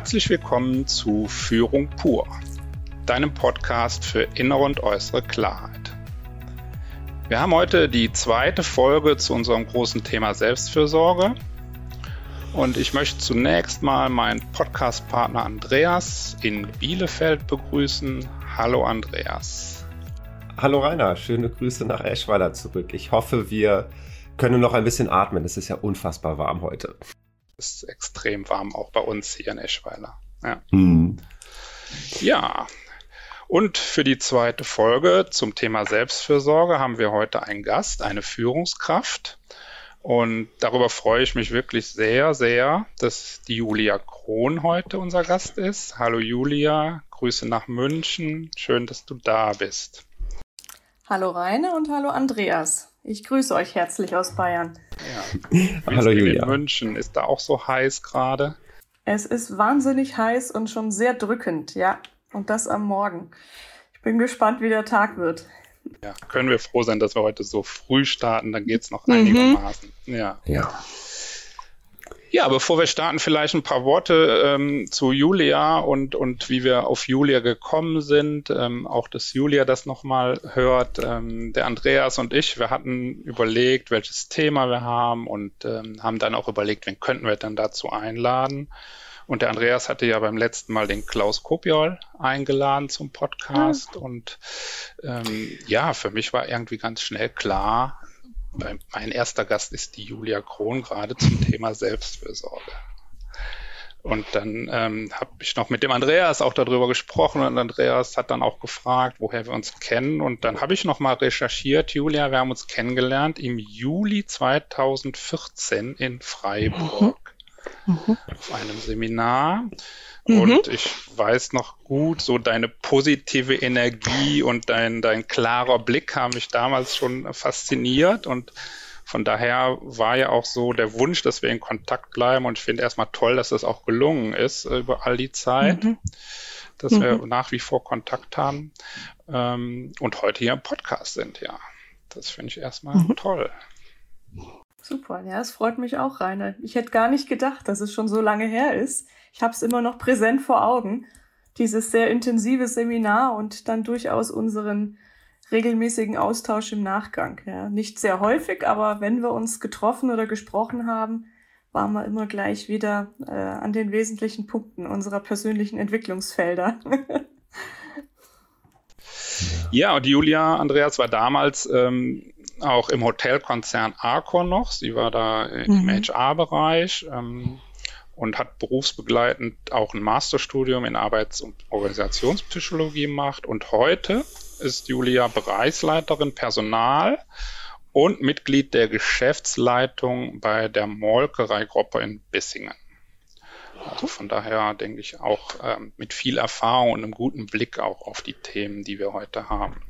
Herzlich willkommen zu Führung pur, deinem Podcast für innere und äußere Klarheit. Wir haben heute die zweite Folge zu unserem großen Thema Selbstfürsorge. Und ich möchte zunächst mal meinen Podcast-Partner Andreas in Bielefeld begrüßen. Hallo Andreas. Hallo Rainer, schöne Grüße nach Eschweiler zurück. Ich hoffe, wir können noch ein bisschen atmen. Es ist ja unfassbar warm heute ist extrem warm, auch bei uns hier in Eschweiler. Ja. Mhm. ja. Und für die zweite Folge zum Thema Selbstfürsorge haben wir heute einen Gast, eine Führungskraft. Und darüber freue ich mich wirklich sehr, sehr, dass die Julia Krohn heute unser Gast ist. Hallo Julia, Grüße nach München. Schön, dass du da bist. Hallo Raine und hallo Andreas. Ich grüße euch herzlich aus Bayern. Ja. Hallo Julia. In München ist da auch so heiß gerade. Es ist wahnsinnig heiß und schon sehr drückend, ja. Und das am Morgen. Ich bin gespannt, wie der Tag wird. Ja, können wir froh sein, dass wir heute so früh starten, dann geht es noch mhm. einigermaßen. Ja. ja. Ja, bevor wir starten, vielleicht ein paar Worte ähm, zu Julia und, und wie wir auf Julia gekommen sind. Ähm, auch, dass Julia das nochmal hört. Ähm, der Andreas und ich, wir hatten überlegt, welches Thema wir haben und ähm, haben dann auch überlegt, wen könnten wir dann dazu einladen. Und der Andreas hatte ja beim letzten Mal den Klaus Kopiol eingeladen zum Podcast. Ja. Und ähm, ja, für mich war irgendwie ganz schnell klar, mein erster Gast ist die Julia Krohn, gerade zum Thema Selbstfürsorge. Und dann ähm, habe ich noch mit dem Andreas auch darüber gesprochen und Andreas hat dann auch gefragt, woher wir uns kennen. Und dann habe ich noch mal recherchiert, Julia, wir haben uns kennengelernt im Juli 2014 in Freiburg mhm. Mhm. auf einem Seminar. Mhm. Und ich weiß noch gut, so deine positive Energie und dein, dein klarer Blick haben mich damals schon fasziniert. Und von daher war ja auch so der Wunsch, dass wir in Kontakt bleiben. Und ich finde erstmal toll, dass das auch gelungen ist äh, über all die Zeit, mhm. dass mhm. wir nach wie vor Kontakt haben ähm, und heute hier im Podcast sind, ja. Das finde ich erstmal mhm. toll. Super, ja, es freut mich auch, Rainer. Ich hätte gar nicht gedacht, dass es schon so lange her ist ich habe es immer noch präsent vor Augen, dieses sehr intensive Seminar und dann durchaus unseren regelmäßigen Austausch im Nachgang. Ja. Nicht sehr häufig, aber wenn wir uns getroffen oder gesprochen haben, waren wir immer gleich wieder äh, an den wesentlichen Punkten unserer persönlichen Entwicklungsfelder. ja, und Julia Andreas war damals ähm, auch im Hotelkonzern Arcor noch. Sie war da im mhm. HR-Bereich. Ähm, und hat berufsbegleitend auch ein Masterstudium in Arbeits- und Organisationspsychologie gemacht. Und heute ist Julia Bereichsleiterin Personal und Mitglied der Geschäftsleitung bei der Molkereigruppe in Bissingen. Also von daher denke ich auch ähm, mit viel Erfahrung und einem guten Blick auch auf die Themen, die wir heute haben.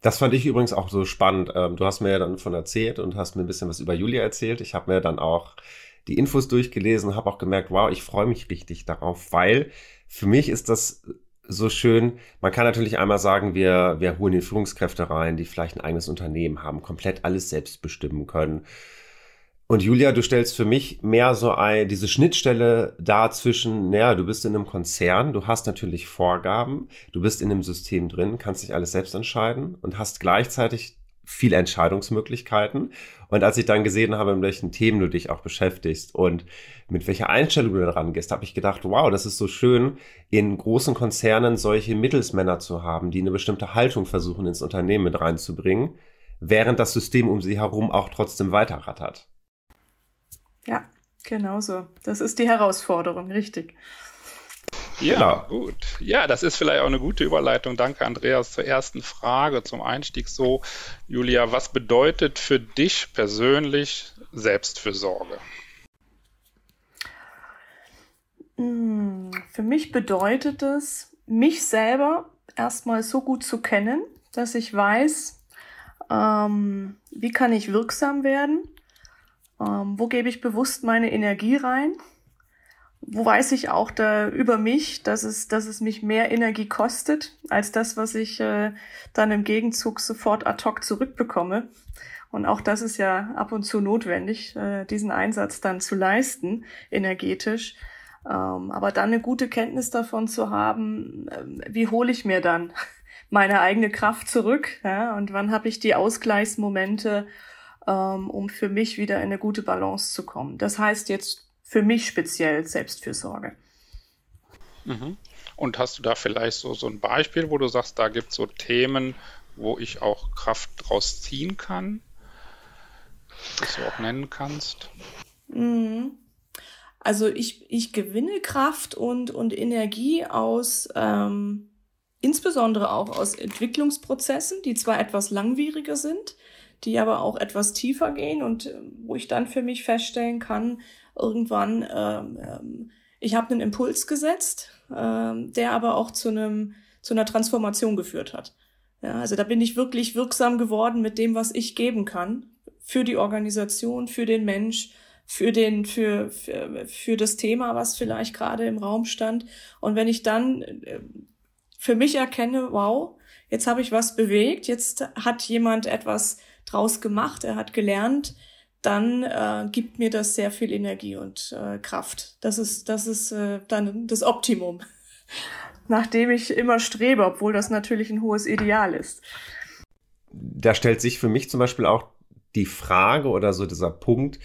Das fand ich übrigens auch so spannend. Ähm, du hast mir ja dann von erzählt und hast mir ein bisschen was über Julia erzählt. Ich habe mir dann auch die Infos durchgelesen, habe auch gemerkt, wow, ich freue mich richtig darauf, weil für mich ist das so schön. Man kann natürlich einmal sagen, wir, wir holen die Führungskräfte rein, die vielleicht ein eigenes Unternehmen haben, komplett alles selbst bestimmen können. Und Julia, du stellst für mich mehr so ein, diese Schnittstelle da zwischen, naja, du bist in einem Konzern, du hast natürlich Vorgaben, du bist in einem System drin, kannst dich alles selbst entscheiden und hast gleichzeitig viele Entscheidungsmöglichkeiten. Und als ich dann gesehen habe, mit welchen Themen du dich auch beschäftigst und mit welcher Einstellung du da rangehst, habe ich gedacht, wow, das ist so schön, in großen Konzernen solche Mittelsmänner zu haben, die eine bestimmte Haltung versuchen, ins Unternehmen mit reinzubringen, während das System um sie herum auch trotzdem weiterrattert. Ja, genau so. Das ist die Herausforderung, richtig. Ja, genau. gut. Ja, das ist vielleicht auch eine gute Überleitung. Danke, Andreas, zur ersten Frage zum Einstieg. So, Julia, was bedeutet für dich persönlich Selbstfürsorge? Hm, für mich bedeutet es, mich selber erstmal so gut zu kennen, dass ich weiß, ähm, wie kann ich wirksam werden, ähm, wo gebe ich bewusst meine Energie rein wo weiß ich auch da über mich, dass es, dass es mich mehr Energie kostet, als das, was ich äh, dann im Gegenzug sofort ad hoc zurückbekomme. Und auch das ist ja ab und zu notwendig, äh, diesen Einsatz dann zu leisten, energetisch. Ähm, aber dann eine gute Kenntnis davon zu haben, äh, wie hole ich mir dann meine eigene Kraft zurück ja, und wann habe ich die Ausgleichsmomente, ähm, um für mich wieder in eine gute Balance zu kommen. Das heißt jetzt für mich speziell Selbstfürsorge. Mhm. Und hast du da vielleicht so, so ein Beispiel, wo du sagst, da gibt es so Themen, wo ich auch Kraft draus ziehen kann, das du auch nennen kannst? Mhm. Also ich, ich gewinne Kraft und, und Energie aus, ähm, insbesondere auch aus Entwicklungsprozessen, die zwar etwas langwieriger sind, die aber auch etwas tiefer gehen und äh, wo ich dann für mich feststellen kann, irgendwann, ähm, ähm, ich habe einen Impuls gesetzt, ähm, der aber auch zu einem zu einer Transformation geführt hat. Ja, also da bin ich wirklich wirksam geworden mit dem, was ich geben kann für die Organisation, für den Mensch, für den für für, für das Thema, was vielleicht gerade im Raum stand. Und wenn ich dann äh, für mich erkenne, wow, jetzt habe ich was bewegt, jetzt hat jemand etwas draus gemacht, er hat gelernt, dann äh, gibt mir das sehr viel Energie und äh, Kraft. Das ist, das ist äh, dann das Optimum, nach dem ich immer strebe, obwohl das natürlich ein hohes Ideal ist. Da stellt sich für mich zum Beispiel auch die Frage oder so dieser Punkt,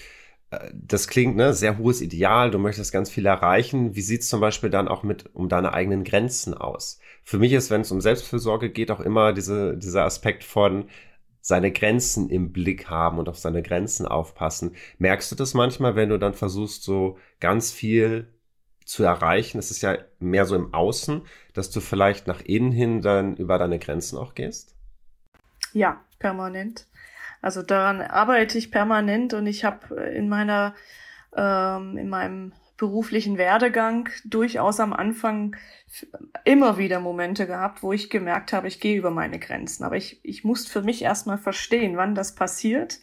äh, das klingt ne sehr hohes Ideal, du möchtest ganz viel erreichen. Wie sieht's zum Beispiel dann auch mit um deine eigenen Grenzen aus? Für mich ist, wenn es um Selbstfürsorge geht, auch immer diese, dieser Aspekt von, seine Grenzen im Blick haben und auf seine Grenzen aufpassen. Merkst du das manchmal, wenn du dann versuchst, so ganz viel zu erreichen? Es ist ja mehr so im Außen, dass du vielleicht nach innen hin dann über deine Grenzen auch gehst? Ja, permanent. Also daran arbeite ich permanent und ich habe in meiner ähm, in meinem beruflichen Werdegang durchaus am Anfang immer wieder Momente gehabt, wo ich gemerkt habe, ich gehe über meine Grenzen. Aber ich, ich muss für mich erstmal verstehen, wann das passiert,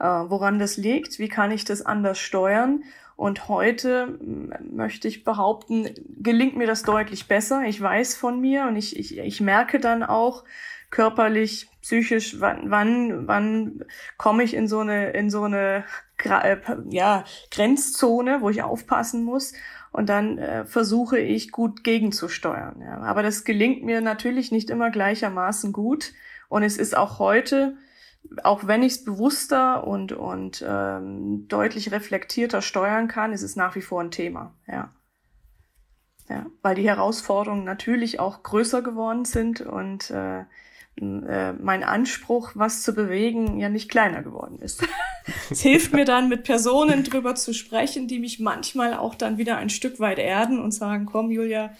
äh, woran das liegt, wie kann ich das anders steuern. Und heute möchte ich behaupten, gelingt mir das deutlich besser. Ich weiß von mir und ich, ich, ich merke dann auch, körperlich, psychisch, wann, wann, wann komme ich in so eine, in so eine ja, Grenzzone, wo ich aufpassen muss. Und dann äh, versuche ich gut gegenzusteuern. Ja. Aber das gelingt mir natürlich nicht immer gleichermaßen gut. Und es ist auch heute, auch wenn ich es bewusster und, und ähm, deutlich reflektierter steuern kann, ist es nach wie vor ein Thema. Ja. Ja, weil die Herausforderungen natürlich auch größer geworden sind und äh, äh, mein Anspruch, was zu bewegen, ja nicht kleiner geworden ist. es hilft mir dann, mit Personen drüber zu sprechen, die mich manchmal auch dann wieder ein Stück weit erden und sagen, komm, Julia,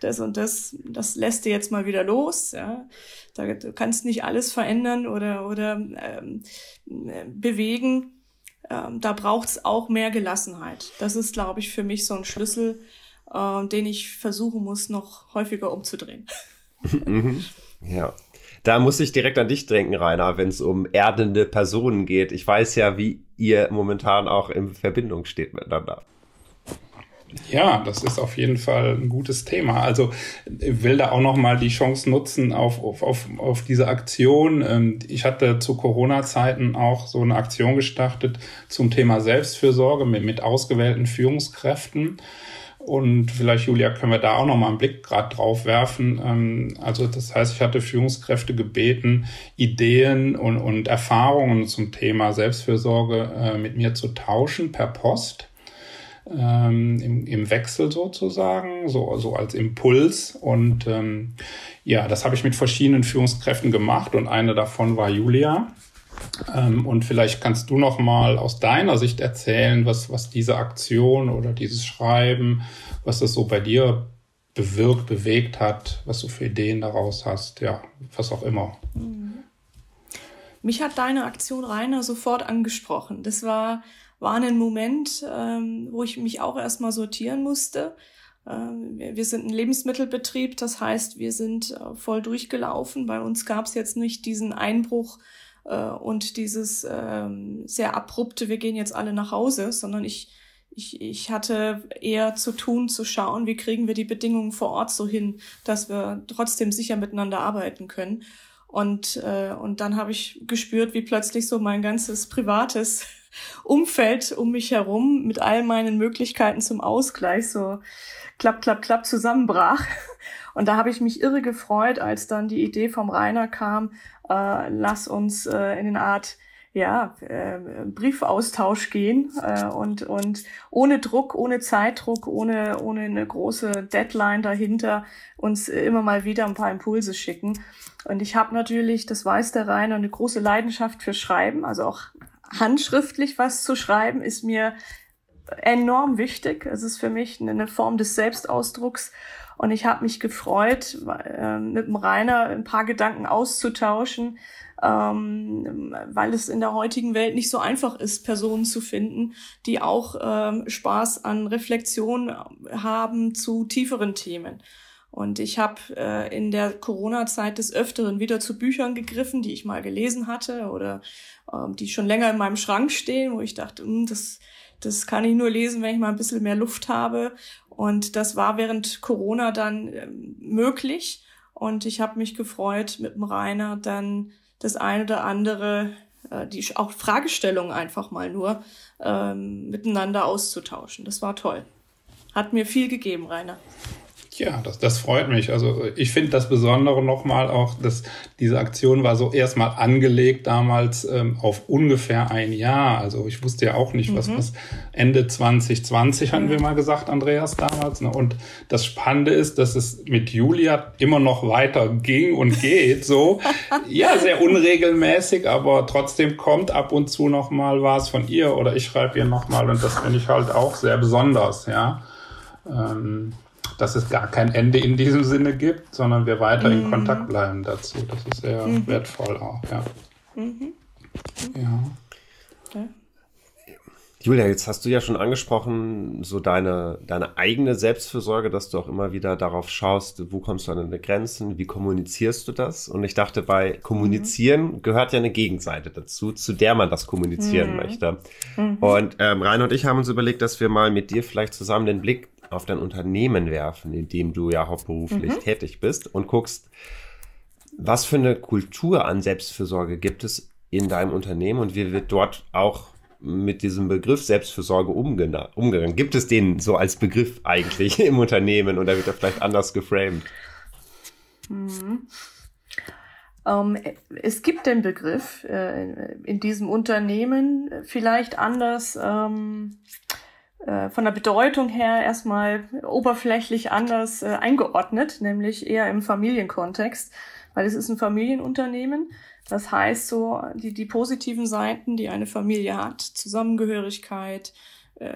das und das, das lässt dir jetzt mal wieder los. Ja. Da, du kannst nicht alles verändern oder, oder ähm, bewegen. Ähm, da braucht's auch mehr Gelassenheit. Das ist, glaube ich, für mich so ein Schlüssel, äh, den ich versuchen muss, noch häufiger umzudrehen. Mhm. ja. Da muss ich direkt an dich denken, Rainer, wenn es um erdende Personen geht. Ich weiß ja, wie ihr momentan auch in Verbindung steht miteinander. Ja, das ist auf jeden Fall ein gutes Thema. Also ich will da auch noch mal die Chance nutzen auf, auf, auf, auf diese Aktion. Ähm, ich hatte zu Corona-Zeiten auch so eine Aktion gestartet zum Thema Selbstfürsorge mit, mit ausgewählten Führungskräften. Und vielleicht, Julia, können wir da auch noch mal einen Blick gerade drauf werfen. Ähm, also das heißt, ich hatte Führungskräfte gebeten, Ideen und, und Erfahrungen zum Thema Selbstfürsorge äh, mit mir zu tauschen per Post. Ähm, im, im Wechsel sozusagen, so, so als Impuls. Und ähm, ja, das habe ich mit verschiedenen Führungskräften gemacht und eine davon war Julia. Ähm, und vielleicht kannst du noch mal aus deiner Sicht erzählen, was, was diese Aktion oder dieses Schreiben, was das so bei dir bewirkt, bewegt hat, was du für Ideen daraus hast, ja, was auch immer. Mhm. Mich hat deine Aktion Rainer sofort angesprochen. Das war, war ein Moment, ähm, wo ich mich auch erstmal sortieren musste. Ähm, wir sind ein Lebensmittelbetrieb, das heißt, wir sind äh, voll durchgelaufen. Bei uns gab es jetzt nicht diesen Einbruch äh, und dieses ähm, sehr abrupte, wir gehen jetzt alle nach Hause, sondern ich, ich, ich hatte eher zu tun, zu schauen, wie kriegen wir die Bedingungen vor Ort so hin, dass wir trotzdem sicher miteinander arbeiten können. Und, äh, und dann habe ich gespürt, wie plötzlich so mein ganzes Privates Umfeld um mich herum mit all meinen Möglichkeiten zum Ausgleich so klapp, klapp, klapp zusammenbrach. Und da habe ich mich irre gefreut, als dann die Idee vom Rainer kam, äh, lass uns äh, in eine Art ja, äh, Briefaustausch gehen äh, und, und ohne Druck, ohne Zeitdruck, ohne, ohne eine große Deadline dahinter uns immer mal wieder ein paar Impulse schicken. Und ich habe natürlich, das weiß der Rainer, eine große Leidenschaft für Schreiben, also auch handschriftlich was zu schreiben, ist mir enorm wichtig. Es ist für mich eine Form des Selbstausdrucks. Und ich habe mich gefreut, äh, mit dem Rainer ein paar Gedanken auszutauschen, ähm, weil es in der heutigen Welt nicht so einfach ist, Personen zu finden, die auch ähm, Spaß an Reflexion haben zu tieferen Themen. Und ich habe äh, in der Corona-Zeit des Öfteren wieder zu Büchern gegriffen, die ich mal gelesen hatte oder ähm, die schon länger in meinem Schrank stehen, wo ich dachte, hm, das, das kann ich nur lesen, wenn ich mal ein bisschen mehr Luft habe. Und das war während Corona dann ähm, möglich. Und ich habe mich gefreut, mit dem Rainer dann das eine oder andere, äh, die auch Fragestellungen einfach mal nur ähm, miteinander auszutauschen. Das war toll. Hat mir viel gegeben, Rainer. Ja, das, das freut mich. Also ich finde das Besondere nochmal auch, dass diese Aktion war so erstmal angelegt damals ähm, auf ungefähr ein Jahr. Also ich wusste ja auch nicht, mhm. was, was Ende 2020 hatten wir mal gesagt, Andreas damals. Ne? Und das Spannende ist, dass es mit Julia immer noch weiter ging und geht. So, ja, sehr unregelmäßig, aber trotzdem kommt ab und zu nochmal was von ihr oder ich schreibe ihr nochmal und das finde ich halt auch sehr besonders, ja. Ähm, dass es gar kein Ende in diesem Sinne gibt, sondern wir weiter mhm. in Kontakt bleiben dazu. Das ist sehr mhm. wertvoll auch, ja. Mhm. Ja. Julia, jetzt hast du ja schon angesprochen, so deine, deine eigene Selbstfürsorge, dass du auch immer wieder darauf schaust, wo kommst du an deine Grenzen, wie kommunizierst du das? Und ich dachte, bei Kommunizieren mhm. gehört ja eine Gegenseite dazu, zu der man das kommunizieren mhm. möchte. Mhm. Und ähm, Rainer und ich haben uns überlegt, dass wir mal mit dir vielleicht zusammen den Blick auf dein Unternehmen werfen, in dem du ja hauptberuflich mhm. tätig bist und guckst, was für eine Kultur an Selbstfürsorge gibt es in deinem Unternehmen und wie wird dort auch mit diesem Begriff Selbstfürsorge umgegangen? Gibt es den so als Begriff eigentlich im Unternehmen oder wird er vielleicht anders geframed? Mhm. Ähm, es gibt den Begriff äh, in diesem Unternehmen vielleicht anders ähm, äh, von der Bedeutung her erstmal oberflächlich anders äh, eingeordnet, nämlich eher im Familienkontext, weil es ist ein Familienunternehmen. Das heißt so, die, die positiven Seiten, die eine Familie hat, Zusammengehörigkeit,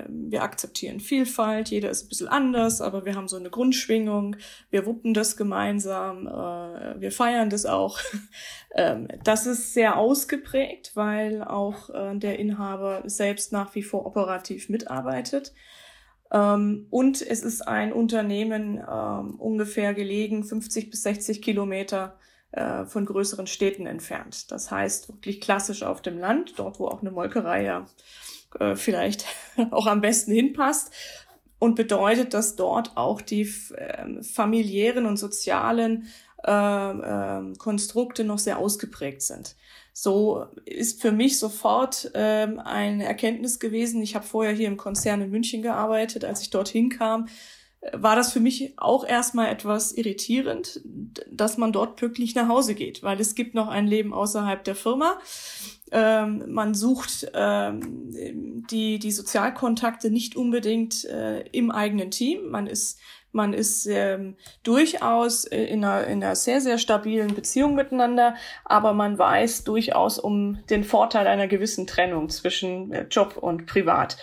wir akzeptieren Vielfalt, jeder ist ein bisschen anders, aber wir haben so eine Grundschwingung, wir wuppen das gemeinsam, äh, wir feiern das auch. Ähm, das ist sehr ausgeprägt, weil auch äh, der Inhaber selbst nach wie vor operativ mitarbeitet. Ähm, und es ist ein Unternehmen ungefähr gelegen, 50 bis 60 Kilometer äh, von größeren Städten entfernt. Das heißt wirklich klassisch auf dem Land, dort wo auch eine Molkerei ja äh, vielleicht auch am besten hinpasst und bedeutet, dass dort auch die äh, familiären und sozialen äh, äh, Konstrukte noch sehr ausgeprägt sind. So ist für mich sofort ähm, eine Erkenntnis gewesen. Ich habe vorher hier im Konzern in München gearbeitet. Als ich dorthin kam, war das für mich auch erstmal etwas irritierend, dass man dort pünktlich nach Hause geht, weil es gibt noch ein Leben außerhalb der Firma. Ähm, man sucht ähm, die, die Sozialkontakte nicht unbedingt äh, im eigenen Team. Man ist, man ist ähm, durchaus in einer, in einer sehr, sehr stabilen Beziehung miteinander, aber man weiß durchaus um den Vorteil einer gewissen Trennung zwischen äh, Job und Privat.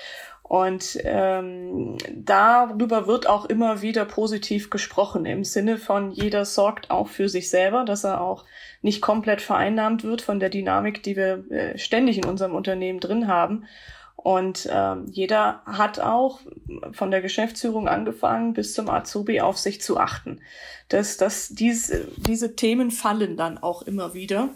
Und ähm, darüber wird auch immer wieder positiv gesprochen, im Sinne von jeder sorgt auch für sich selber, dass er auch nicht komplett vereinnahmt wird von der Dynamik, die wir äh, ständig in unserem Unternehmen drin haben. Und ähm, jeder hat auch von der Geschäftsführung angefangen bis zum Azubi auf sich zu achten. Dass, dass dies, diese Themen fallen dann auch immer wieder.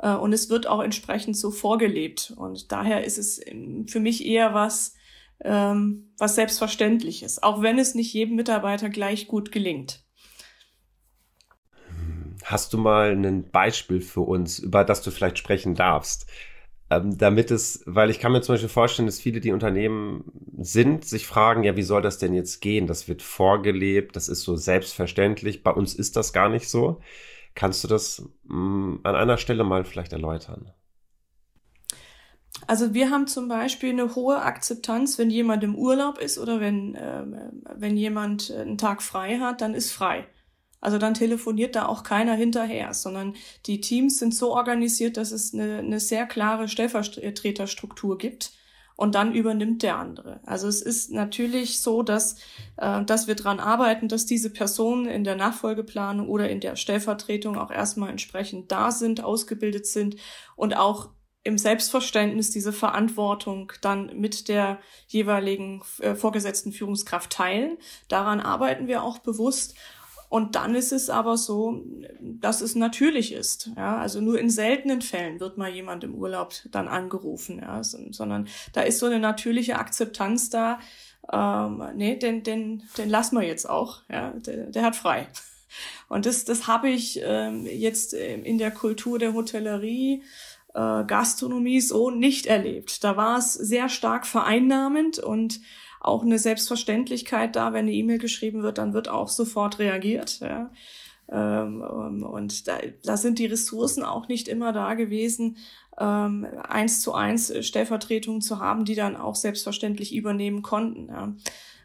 Äh, und es wird auch entsprechend so vorgelebt. Und daher ist es für mich eher was, ähm, was selbstverständlich ist, auch wenn es nicht jedem Mitarbeiter gleich gut gelingt. Hast du mal ein Beispiel für uns, über das du vielleicht sprechen darfst? ähm, damit es, weil ich kann mir zum Beispiel vorstellen, dass viele, die Unternehmen sind, sich fragen, ja, wie soll das denn jetzt gehen? Das wird vorgelebt, das ist so selbstverständlich. Bei uns ist das gar nicht so. Kannst du das mh, mm, an einer Stelle mal vielleicht erläutern? Also wir haben zum Beispiel eine hohe Akzeptanz, wenn jemand im Urlaub ist oder wenn, äh, wenn jemand einen Tag frei hat, dann ist frei. Also dann telefoniert da auch keiner hinterher, sondern die Teams sind so organisiert, dass es eine, eine sehr klare Stellvertreterstruktur gibt und dann übernimmt der andere. Also es ist natürlich so, dass, äh, dass wir dran arbeiten, dass diese Personen in der Nachfolgeplanung oder in der Stellvertretung auch erstmal entsprechend da sind, ausgebildet sind und auch im Selbstverständnis diese Verantwortung dann mit der jeweiligen äh, vorgesetzten Führungskraft teilen. Daran arbeiten wir auch bewusst. Und dann ist es aber so, dass es natürlich ist. Ja, also nur in seltenen Fällen wird mal jemand im Urlaub dann angerufen, ja, sondern da ist so eine natürliche Akzeptanz da. Ähm, nee, den, den, den lassen wir jetzt auch. Ja, der, der hat frei. Und das, das habe ich ähm, jetzt in der Kultur der Hotellerie, äh, Gastronomie so nicht erlebt. Da war es sehr stark vereinnahmend und auch eine Selbstverständlichkeit da, wenn eine E-Mail geschrieben wird, dann wird auch sofort reagiert. Ja. Ähm, und da, da sind die Ressourcen auch nicht immer da gewesen, ähm, eins zu eins Stellvertretungen zu haben, die dann auch selbstverständlich übernehmen konnten. Ja.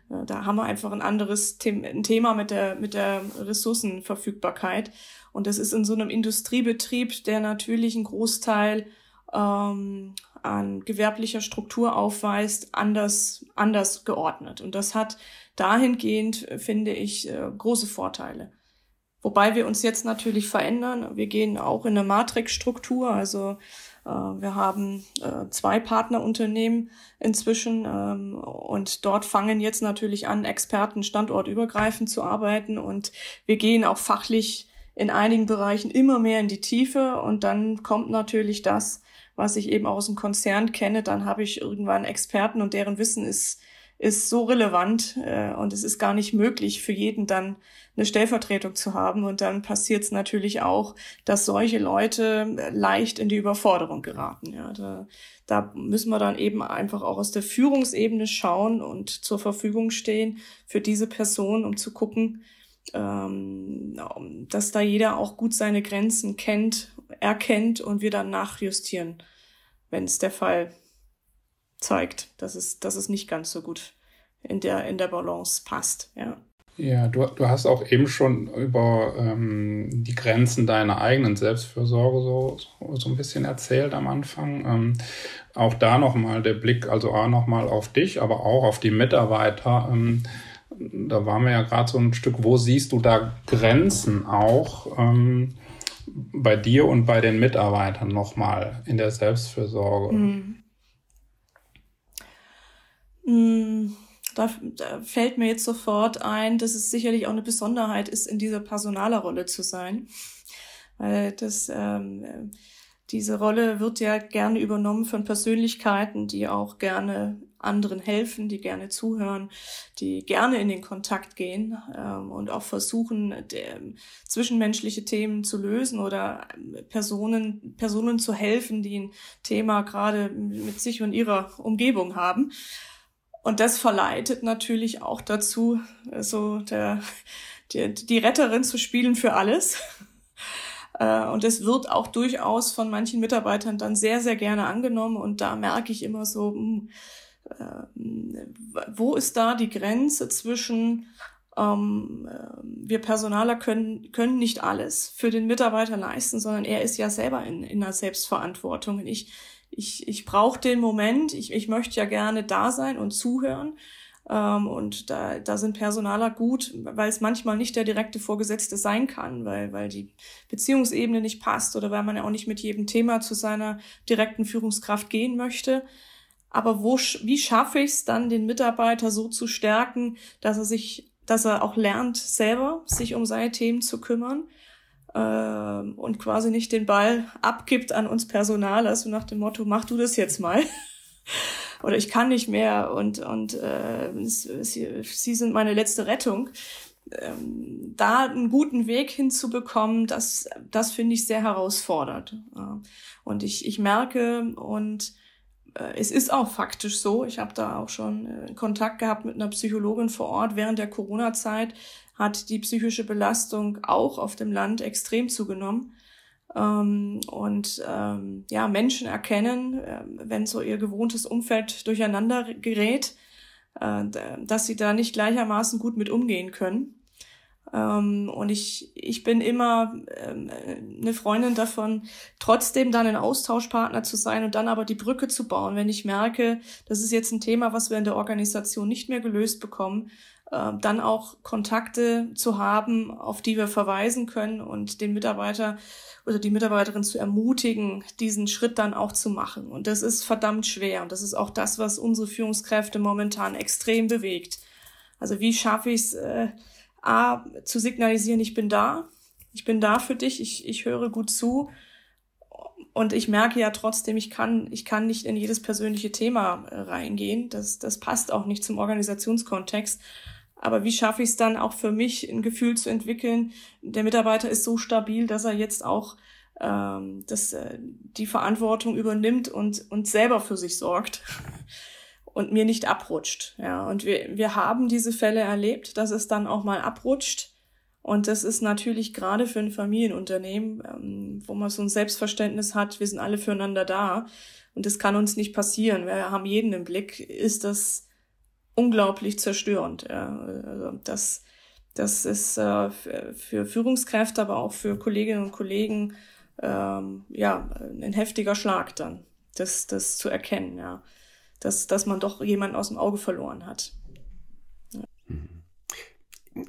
Äh, da haben wir einfach ein anderes The ein Thema mit der, mit der Ressourcenverfügbarkeit. Und das ist in so einem Industriebetrieb, der natürlich einen Großteil ähm, an gewerblicher Struktur aufweist, anders, anders geordnet. Und das hat dahingehend, finde ich, äh, große Vorteile. Wobei wir uns jetzt natürlich verändern. Wir gehen auch in eine Matrix-Struktur. Also äh, wir haben äh, zwei Partnerunternehmen inzwischen ähm, und dort fangen jetzt natürlich an, Experten standortübergreifend zu arbeiten und wir gehen auch fachlich in einigen Bereichen immer mehr in die Tiefe und dann kommt natürlich das, was ich eben auch aus dem Konzern kenne, dann habe ich irgendwann Experten und deren Wissen ist, ist so relevant äh, und es ist gar nicht möglich für jeden dann eine Stellvertretung zu haben. Und dann passiert es natürlich auch, dass solche Leute leicht in die Überforderung geraten. Ja, da, da müssen wir dann eben einfach auch aus der Führungsebene schauen und zur Verfügung stehen für diese Person, um zu gucken, ähm, dass da jeder auch gut seine Grenzen kennt, erkennt und wir dann nachjustieren, wenn es der Fall zeigt, dass es, dass es nicht ganz so gut in der, in der Balance passt. Ja. Ja, du, du hast auch eben schon über ähm, die Grenzen deiner eigenen Selbstfürsorge so, so, so ein bisschen erzählt am Anfang. Ähm, auch da nochmal der Blick, also auch nochmal auf dich, aber auch auf die Mitarbeiter. Ähm, da waren wir ja gerade so ein Stück, wo siehst du da Grenzen auch ähm, bei dir und bei den Mitarbeitern nochmal in der Selbstfürsorge? Mhm. Mhm. Da, da, fällt mir jetzt sofort ein, dass es sicherlich auch eine Besonderheit ist, in dieser Personalerrolle zu sein. Weil das ähm, diese Rolle wird ja gerne übernommen von Persönlichkeiten, die auch gerne anderen helfen, die gerne zuhören, die gerne in den Kontakt gehen ähm, und auch versuchen, zwischenmenschliche Themen zu lösen oder ähm, Personen, Personen zu helfen, die ein Thema gerade mit sich und ihrer Umgebung haben. Und das verleitet natürlich auch dazu, so der, die, die Retterin zu spielen für alles. Äh, und es wird auch durchaus von manchen Mitarbeitern dann sehr, sehr gerne angenommen. Und da merke ich immer so, mh, hm, wo ist da die Grenze zwischen ähm, äh, wir Personaler können, können nicht alles für den Mitarbeiter leisten, sondern er ist ja selber in, in einer Selbstverantwortung. Und ich, ich, ich brauche den Moment, ich, ich möchte ja gerne da sein und zuhören. Ähm, und da, da sind Personaler gut, weil es manchmal nicht der direkte Vorgesetzte sein kann, weil, weil die Beziehungsebene nicht passt oder weil man ja auch nicht mit jedem Thema zu seiner direkten Führungskraft gehen möchte. Aber wo, wie schaffe ich es dann, den Mitarbeiter so zu stärken, dass er sich, dass er auch lernt, selber sich um seine Themen zu kümmern? äh, und quasi nicht den Ball abgibt an uns Personal, also nach dem Motto, mach du das jetzt mal oder ich kann nicht mehr und, und äh, sie, sie sind meine letzte Rettung. ähm, da einen guten Weg hinzubekommen, das, das finde ich sehr herausfordernd. Und ich, ich merke und es ist auch faktisch so, ich habe da auch schon äh, Kontakt gehabt mit einer Psychologin vor Ort während der Corona-Zeit, hat die psychische Belastung auch auf dem Land extrem zugenommen. Ähm, und ähm, ja, Menschen erkennen, äh, wenn so ihr gewohntes Umfeld durcheinander gerät, äh, dass sie da nicht gleichermaßen gut mit umgehen können. Ähm, und ich, ich bin immer ähm, eine Freundin davon, trotzdem dann ein Austauschpartner zu sein und dann aber die Brücke zu bauen, wenn ich merke, das ist jetzt ein Thema, was wir in der Organisation nicht mehr gelöst bekommen, äh, dann auch Kontakte zu haben, auf die wir verweisen können und den Mitarbeiter oder die Mitarbeiterin zu ermutigen, diesen Schritt dann auch zu machen. Und das ist verdammt schwer. Und das ist auch das, was unsere Führungskräfte momentan extrem bewegt. Also wie schaffe ich es, äh, A, zu signalisieren, ich bin da, ich bin da für dich, ich, ich höre gut zu. Und ich merke ja trotzdem, ich kann, ich kann nicht in jedes persönliche Thema äh, reingehen. Das, das passt auch nicht zum Organisationskontext. Aber wie schaffe ich es dann auch für mich, ein Gefühl zu entwickeln, der Mitarbeiter ist so stabil, dass er jetzt auch ähm, das, äh, die Verantwortung übernimmt und, und selber für sich sorgt und mir nicht abrutscht. Ja, und wir, wir haben diese Fälle erlebt, dass es dann auch mal abrutscht. Und das ist natürlich gerade für ein Familienunternehmen, ähm, wo man so ein Selbstverständnis hat, wir sind alle füreinander da. Und das kann uns nicht passieren. Wir haben jeden im Blick, ist das unglaublich zerstörend. Ja. Also das, das ist äh, für Führungskräfte, aber auch für Kolleginnen und Kollegen ähm, ja ein heftiger Schlag dann, das, das zu erkennen, ja dass, dass man doch jemanden aus dem Auge verloren hat.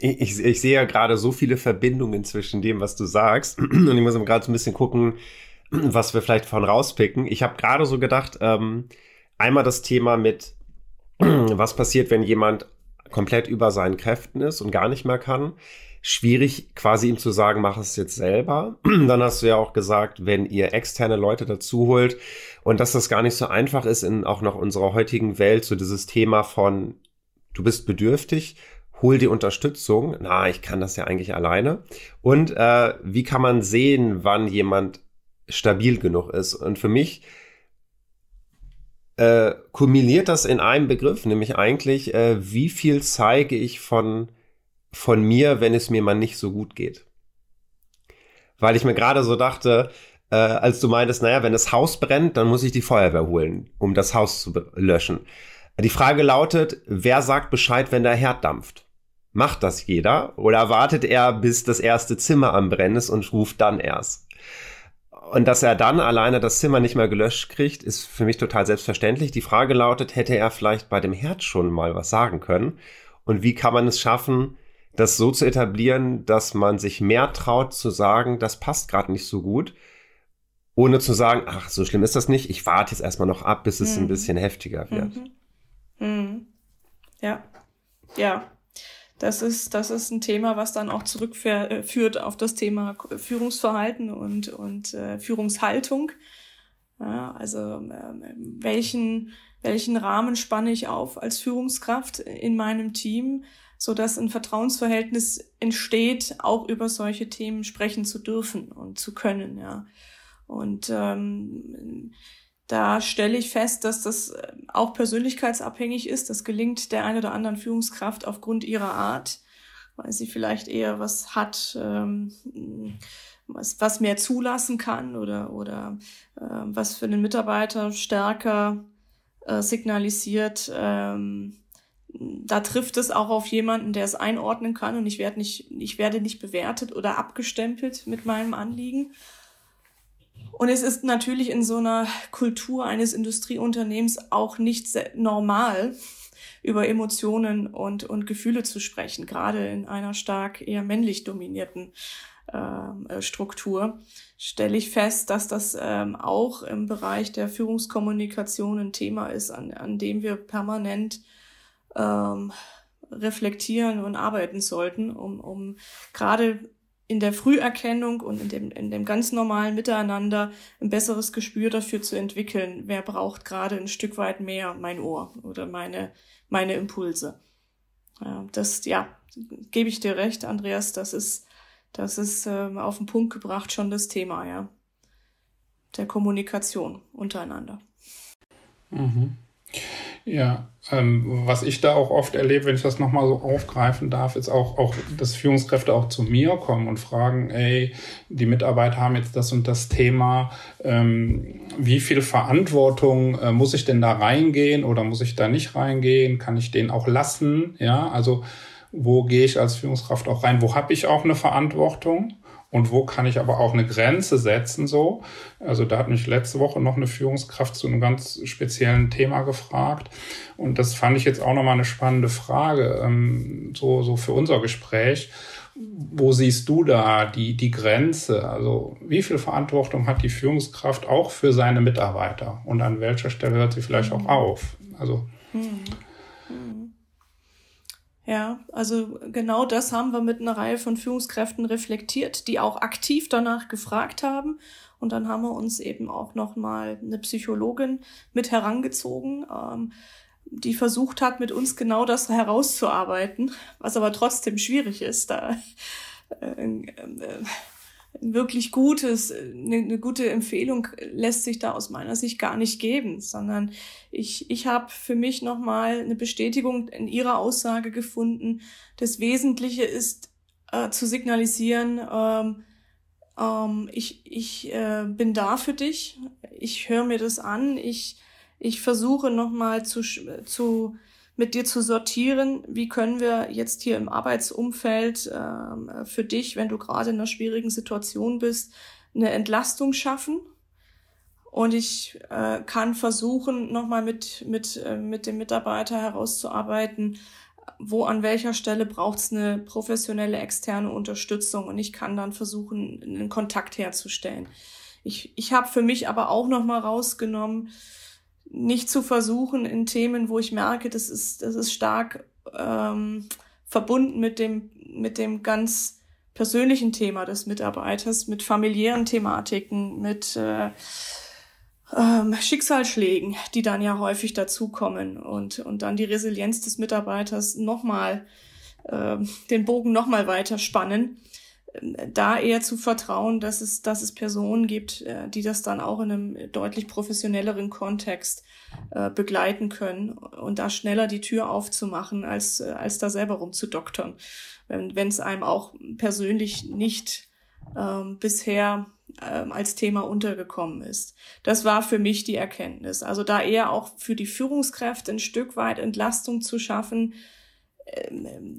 Ich, ich sehe ja gerade so viele Verbindungen zwischen dem, was du sagst. Und ich muss gerade so ein bisschen gucken, was wir vielleicht von rauspicken. Ich habe gerade so gedacht, ähm, einmal das Thema mit, was passiert, wenn jemand komplett über seinen Kräften ist und gar nicht mehr kann. Schwierig, quasi ihm zu sagen, mach es jetzt selber. Dann hast du ja auch gesagt, wenn ihr externe Leute dazu holt, und dass das gar nicht so einfach ist in auch noch unserer heutigen Welt, so dieses Thema von, du bist bedürftig, hol dir Unterstützung. Na, ich kann das ja eigentlich alleine. Und äh, wie kann man sehen, wann jemand stabil genug ist? Und für mich äh, kumuliert das in einem Begriff, nämlich eigentlich, äh, wie viel zeige ich von, von mir, wenn es mir mal nicht so gut geht? Weil ich mir gerade so dachte, äh, als du meintest, naja, wenn das Haus brennt, dann muss ich die Feuerwehr holen, um das Haus zu löschen. Die Frage lautet, wer sagt Bescheid, wenn der Herd dampft? Macht das jeder oder wartet er, bis das erste Zimmer am Brennen ist und ruft dann erst? Und dass er dann alleine das Zimmer nicht mehr gelöscht kriegt, ist für mich total selbstverständlich. Die Frage lautet, hätte er vielleicht bei dem Herd schon mal was sagen können? Und wie kann man es schaffen, das so zu etablieren, dass man sich mehr traut zu sagen, das passt gerade nicht so gut ohne zu sagen, ach, so schlimm ist das nicht, ich warte jetzt erstmal noch ab, bis es mhm. ein bisschen heftiger wird. Mhm. Mhm. Ja, ja. Das ist, das ist ein Thema, was dann auch zurückführt auf das Thema Führungsverhalten und, und äh, Führungshaltung. Ja, also äh, welchen, welchen Rahmen spanne ich auf als Führungskraft in meinem Team, so dass ein Vertrauensverhältnis entsteht, auch über solche Themen sprechen zu dürfen und zu können. Ja. Und ähm, da stelle ich fest, dass das äh, auch persönlichkeitsabhängig ist. Das gelingt der einen oder anderen Führungskraft aufgrund ihrer Art, weil sie vielleicht eher was hat, ähm, was, was mehr zulassen kann oder, oder äh, was für den Mitarbeiter stärker äh, signalisiert. Ähm, da trifft es auch auf jemanden, der es einordnen kann und ich werde nicht, ich werde nicht bewertet oder abgestempelt mit meinem Anliegen. Und es ist natürlich in so einer Kultur eines Industrieunternehmens auch nicht normal, über Emotionen und, und Gefühle zu sprechen, gerade in einer stark eher männlich dominierten ähm, äh, Struktur, stelle ich fest, dass das ähm, auch im Bereich der Führungskommunikation ein Thema ist, an, an dem wir permanent ähm, reflektieren und arbeiten sollten, um, um gerade in der Früherkennung und in dem, in dem ganz normalen Miteinander ein besseres Gespür dafür zu entwickeln, wer braucht gerade ein Stück weit mehr mein Ohr oder meine, meine Impulse. Das, ja, gebe ich dir recht, Andreas, das ist, das ist ähm, auf den Punkt gebracht schon das Thema, ja. Der Kommunikation untereinander. Mhm. Ja, ähm, was ich da auch oft erlebe, wenn ich das nochmal so aufgreifen darf, ist auch, auch, dass Führungskräfte auch zu mir kommen und fragen, ey, die Mitarbeiter haben jetzt das und das Thema, ähm, wie viel Verantwortung äh, muss ich denn da reingehen oder muss ich da nicht reingehen? Kann ich den auch lassen? Ja, also wo gehe ich als Führungskraft auch rein? Wo habe ich auch eine Verantwortung? Und wo kann ich aber auch eine Grenze setzen so. Also da hat mich letzte Woche noch eine Führungskraft zu einem ganz speziellen Thema gefragt und das fand ich jetzt auch nochmal eine spannende Frage, ähm, so, so für unser Gespräch. Wo siehst du da die, die Grenze? Also wie viel Verantwortung hat die Führungskraft auch für seine Mitarbeiter und an welcher Stelle hört sie vielleicht auch auf? Also hm. Ja, also genau das haben wir mit einer Reihe von Führungskräften reflektiert, die auch aktiv danach gefragt haben. Und dann haben wir uns eben auch nochmal eine Psychologin mit herangezogen, ähm, die versucht hat, mit uns genau das herauszuarbeiten, was aber trotzdem schwierig ist. Da äh, äh, wirklich gutes, eine, eine gute Empfehlung lässt sich da aus meiner Sicht gar nicht geben, sondern ich, ich habe für mich nochmal eine Bestätigung in ihrer Aussage gefunden. Das Wesentliche ist äh, zu signalisieren, ähm, ähm, ich, ich äh, bin da für dich, ich höre mir das an, ich, ich versuche nochmal zu, zu mit dir zu sortieren, wie können wir jetzt hier im Arbeitsumfeld äh, für dich, wenn du gerade in einer schwierigen Situation bist, eine Entlastung schaffen. Und ich äh, kann versuchen, nochmal mit, mit, äh, mit dem Mitarbeiter herauszuarbeiten, wo an welcher Stelle braucht es eine professionelle externe Unterstützung. Und ich kann dann versuchen, einen Kontakt herzustellen. Ich, ich habe für mich aber auch nochmal rausgenommen, nicht zu versuchen in Themen, wo ich merke, das ist, das ist stark ähm, verbunden mit dem, mit dem ganz persönlichen Thema des Mitarbeiters, mit familiären Thematiken, mit äh, ähm, Schicksalsschlägen, die dann ja häufig dazukommen und, und dann die Resilienz des Mitarbeiters nochmal, äh, den Bogen nochmal weiter spannen da eher zu vertrauen, dass es, dass es Personen gibt, äh, die das dann auch in einem deutlich professionelleren Kontext äh, begleiten können und da schneller die Tür aufzumachen, als, äh, als da selber rumzudoktern. Wenn es einem auch persönlich nicht ähm, bisher ähm, als Thema untergekommen ist. Das war für mich die Erkenntnis. Also da eher auch für die Führungskräfte ein Stück weit Entlastung zu schaffen,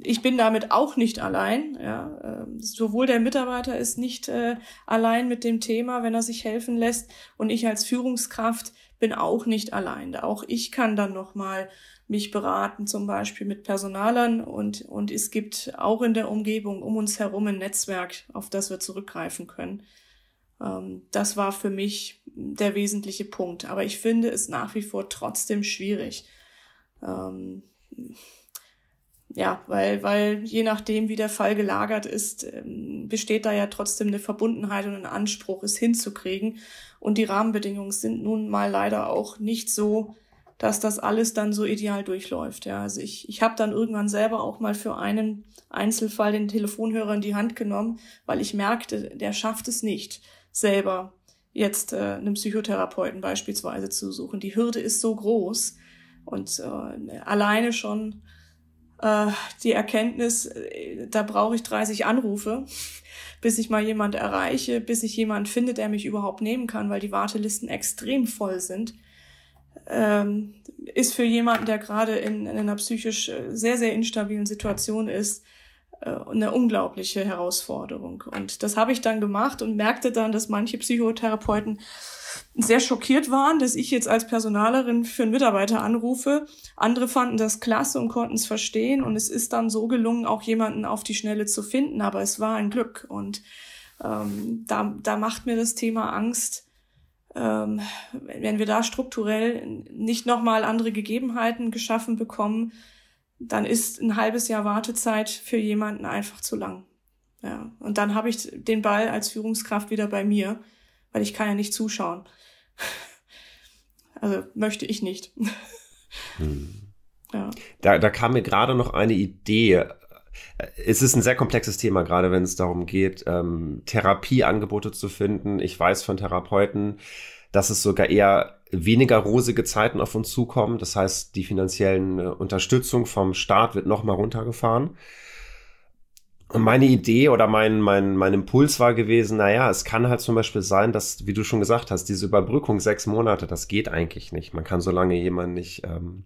ich bin damit auch nicht allein. Ja. Ähm, sowohl der Mitarbeiter ist nicht äh, allein mit dem Thema, wenn er sich helfen lässt, und ich als Führungskraft bin auch nicht allein. Auch ich kann dann noch mal mich beraten, zum Beispiel mit Personalern und und es gibt auch in der Umgebung um uns herum ein Netzwerk, auf das wir zurückgreifen können. Ähm, das war für mich der wesentliche Punkt. Aber ich finde es nach wie vor trotzdem schwierig ja, weil, weil je nachdem, wie der Fall gelagert ist, ähm, besteht da ja trotzdem eine Verbundenheit und ein Anspruch, es hinzukriegen. Und die Rahmenbedingungen sind nun mal leider auch nicht so, dass das alles dann so ideal durchläuft. Ja, also ich, ich habe dann irgendwann selber auch mal für einen Einzelfall den Telefonhörer in die Hand genommen, weil ich merkte, der schafft es nicht, selber jetzt äh, einen Psychotherapeuten beispielsweise zu suchen. Die Hürde ist so groß und äh, alleine schon äh, die Erkenntnis, äh, da brauche ich 30 Anrufe, bis ich mal jemand erreiche, bis ich jemand finde, der mich überhaupt nehmen kann, weil die Wartelisten extrem voll sind, ähm, ist für jemanden, der gerade in, in einer psychisch äh, sehr, sehr instabilen Situation ist, äh, eine unglaubliche Herausforderung. Und das habe ich dann gemacht und merkte dann, dass manche Psychotherapeuten sehr schockiert waren, dass ich jetzt als Personalerin für einen Mitarbeiter anrufe. Andere fanden das klasse und konnten es verstehen. Und es ist dann so gelungen, auch jemanden auf die Schnelle zu finden. Aber es war ein Glück. Und ähm, da, da macht mir das Thema Angst, ähm, wenn wir da strukturell nicht nochmal andere Gegebenheiten geschaffen bekommen, dann ist ein halbes Jahr Wartezeit für jemanden einfach zu lang. Ja, und dann habe ich den Ball als Führungskraft wieder bei mir weil ich kann ja nicht zuschauen. Also möchte ich nicht. Hm. Ja. Da, da kam mir gerade noch eine Idee. Es ist ein sehr komplexes Thema, gerade wenn es darum geht, ähm, Therapieangebote zu finden. Ich weiß von Therapeuten, dass es sogar eher weniger rosige Zeiten auf uns zukommen. Das heißt, die finanziellen äh, Unterstützung vom Staat wird noch mal runtergefahren. Und meine Idee oder mein, mein, mein Impuls war gewesen, naja, es kann halt zum Beispiel sein, dass, wie du schon gesagt hast, diese Überbrückung sechs Monate, das geht eigentlich nicht. Man kann so lange jemanden nicht ähm,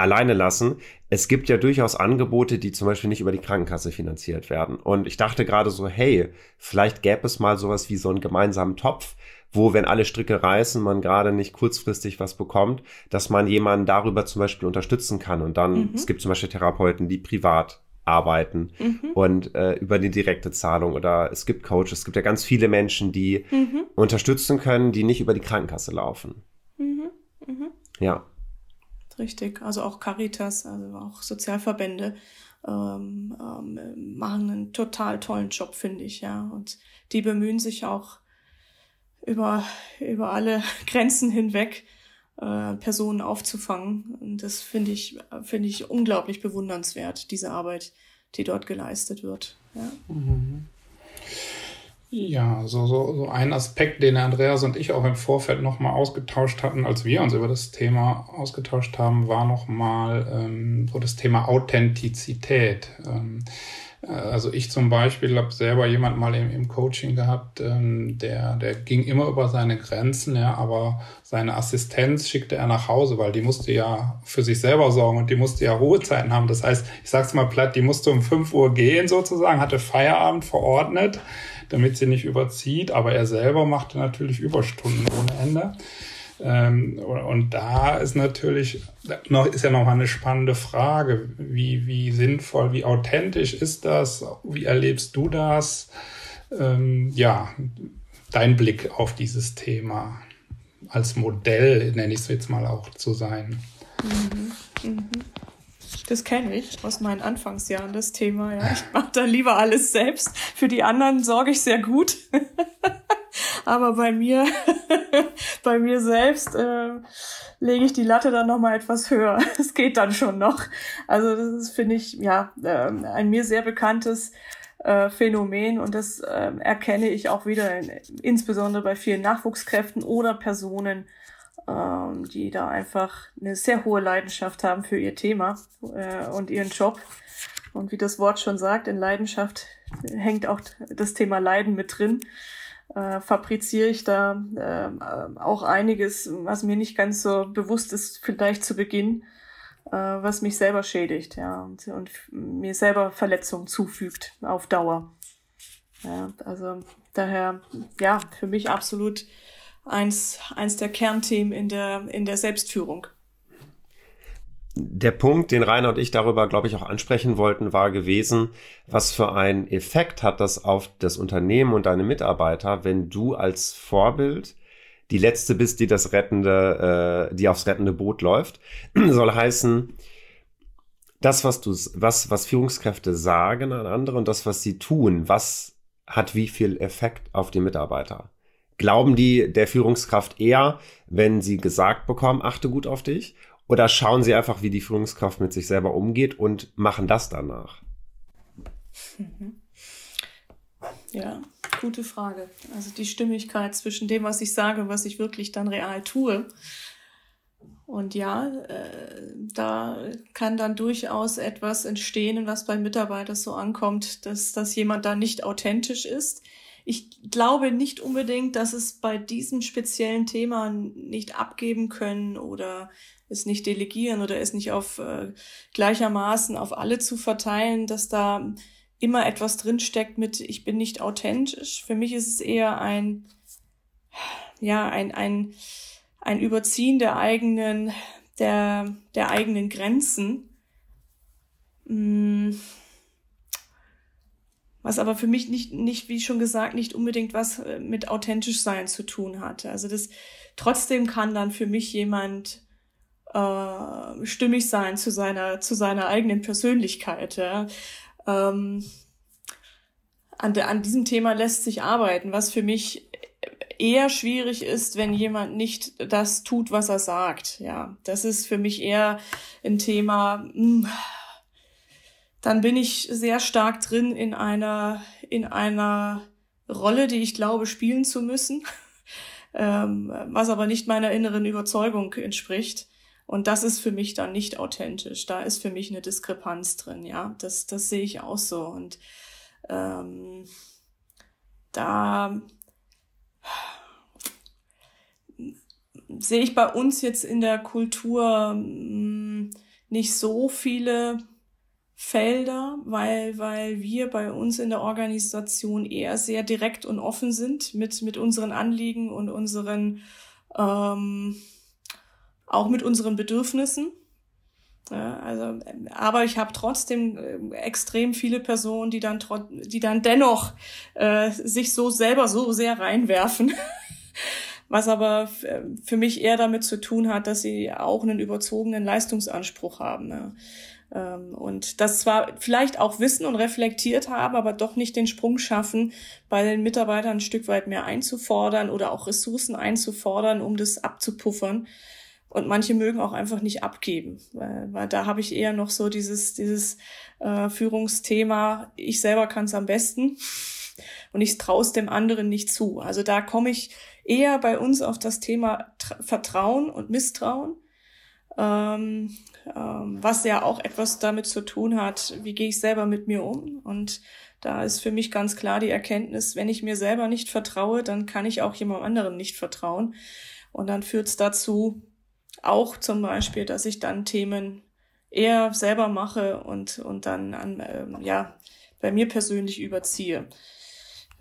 alleine lassen. Es gibt ja durchaus Angebote, die zum Beispiel nicht über die Krankenkasse finanziert werden. Und ich dachte gerade so, hey, vielleicht gäbe es mal sowas wie so einen gemeinsamen Topf, wo, wenn alle Stricke reißen, man gerade nicht kurzfristig was bekommt, dass man jemanden darüber zum Beispiel unterstützen kann. Und dann, mhm. es gibt zum Beispiel Therapeuten, die privat arbeiten mhm. und äh, über die direkte Zahlung oder es gibt Coaches, es gibt ja ganz viele Menschen, die mhm. unterstützen können, die nicht über die Krankenkasse laufen. Mhm. mhm. Ja. Richtig, also auch Caritas, also auch Sozialverbände ähm, ähm, machen einen total tollen Job, finde ich, ja. Und die bemühen sich auch über, über alle Grenzen hinweg, äh, Personen aufzufangen. Und das finde ich, finde ich unglaublich bewundernswert, diese Arbeit, die dort geleistet wird. Ja. Mhm. Ja, so, so, so ein Aspekt, den Andreas und ich auch im Vorfeld nochmal ausgetauscht hatten, als wir uns über das Thema ausgetauscht haben, war nochmal ähm, so das Thema Authentizität. Ähm, äh, also ich zum Beispiel habe selber jemand mal im, im Coaching gehabt, ähm, der, der ging immer über seine Grenzen, ja, aber seine Assistenz schickte er nach Hause, weil die musste ja für sich selber sorgen und die musste ja Ruhezeiten haben. Das heißt, ich sag's mal platt, die musste um fünf Uhr gehen sozusagen, hatte Feierabend verordnet, damit sie nicht überzieht, aber er selber machte natürlich Überstunden ohne Ende. Ähm, und da ist natürlich noch, ist ja noch mal eine spannende Frage. Wie, wie sinnvoll, wie authentisch ist das? Wie erlebst du das? Ähm, ja, dein Blick auf dieses Thema als Modell, nenne ich es jetzt mal auch zu sein. Mhm, mhm. Das kenne ich aus meinen Anfangsjahren, das Thema. Ja. Ich mache da lieber alles selbst. Für die anderen sorge ich sehr gut. Aber bei mir, bei mir selbst äh, lege ich die Latte dann noch mal etwas höher. Es geht dann schon noch. Also das ist, finde ich, ja, äh, ein mir sehr bekanntes äh, Phänomen und das äh, erkenne ich auch wieder, in, insbesondere bei vielen Nachwuchskräften oder Personen, ähm, die da einfach eine sehr hohe Leidenschaft haben für ihr Thema äh, und ihren Job. Und wie das Wort schon sagt, in Leidenschaft hängt auch das Thema Leiden mit drin äh, fabriziere ich da äh, auch einiges, was mir nicht ganz so bewusst ist, vielleicht zu Beginn, äh, was mich selber schädigt, ja, und, und mir selber Verletzungen zufügt auf Dauer. Ja, also daher, ja, für mich absolut eins, eins der Kernthemen in der, in der Selbstführung der Punkt, den Rainer und ich darüber, glaube ich, auch ansprechen wollten, war gewesen, was für einen Effekt hat das auf das Unternehmen und deine Mitarbeiter, wenn du als Vorbild die letzte bist, die das rettende, äh, die aufs rettende Boot läuft, soll heißen, das, was du, was, was Führungskräfte sagen an andere und das, was sie tun, was hat wie viel Effekt auf die Mitarbeiter? Glauben die der Führungskraft eher, wenn sie gesagt bekommen, achte gut auf dich? Oder schauen sie einfach, wie die Führungskraft mit sich selber umgeht und machen das danach? Mhm. Ja, gute Frage. Also die Stimmigkeit zwischen dem, was ich sage was ich wirklich dann real tue. Und ja, äh, da kann dann durchaus etwas entstehen, was beim Mitarbeiter so ankommt, dass, dass jemand da nicht authentisch ist. Ich glaube nicht unbedingt, dass es bei diesem speziellen Thema nicht abgeben können oder es nicht delegieren oder es nicht auf äh, gleichermaßen auf alle zu verteilen, dass da immer etwas drinsteckt mit ich bin nicht authentisch. Für mich ist es eher ein ja ein ein ein Überziehen der eigenen der der eigenen Grenzen. Mm. Was aber für mich nicht, nicht, wie schon gesagt, nicht unbedingt was äh, mit authentisch sein zu tun hatte. Also das, trotzdem kann dann für mich jemand äh, stimmig sein zu seiner, zu seiner eigenen Persönlichkeit. Ja. Ähm, an, der, an diesem Thema lässt sich arbeiten, was für mich eher schwierig ist, wenn jemand nicht das tut, was er sagt. Ja, das ist für mich eher ein Thema. Hm, dann bin ich sehr stark drin in einer in einer Rolle, die ich glaube spielen zu müssen, ähm, was aber nicht meiner inneren Überzeugung entspricht. Und das ist für mich dann nicht authentisch. Da ist für mich eine Diskrepanz drin. Ja, das das sehe ich auch so und ähm, da sehe ich bei uns jetzt in der Kultur hm, nicht so viele Felder, weil, weil wir bei uns in der Organisation eher sehr direkt und offen sind mit, mit unseren Anliegen und unseren, ähm, auch mit unseren Bedürfnissen. Ja, also, aber ich habe trotzdem äh, extrem viele Personen, die dann, die dann dennoch äh, sich so selber so sehr reinwerfen. Was aber für mich eher damit zu tun hat, dass sie auch einen überzogenen Leistungsanspruch haben. Ja. Ähm, und das zwar vielleicht auch wissen und reflektiert haben, aber doch nicht den Sprung schaffen, bei den Mitarbeitern ein Stück weit mehr einzufordern oder auch Ressourcen einzufordern, um das abzupuffern. Und manche mögen auch einfach nicht abgeben, weil, weil da habe ich eher noch so dieses, dieses äh, Führungsthema, ich selber kann es am besten und ich traue es dem anderen nicht zu. Also da komme ich eher bei uns auf das Thema Vertrauen und Misstrauen, ähm, ähm, was ja auch etwas damit zu tun hat, wie gehe ich selber mit mir um. Und da ist für mich ganz klar die Erkenntnis, wenn ich mir selber nicht vertraue, dann kann ich auch jemand anderem nicht vertrauen. Und dann führt es dazu, auch zum Beispiel, dass ich dann Themen eher selber mache und, und dann an, ähm, ja, bei mir persönlich überziehe.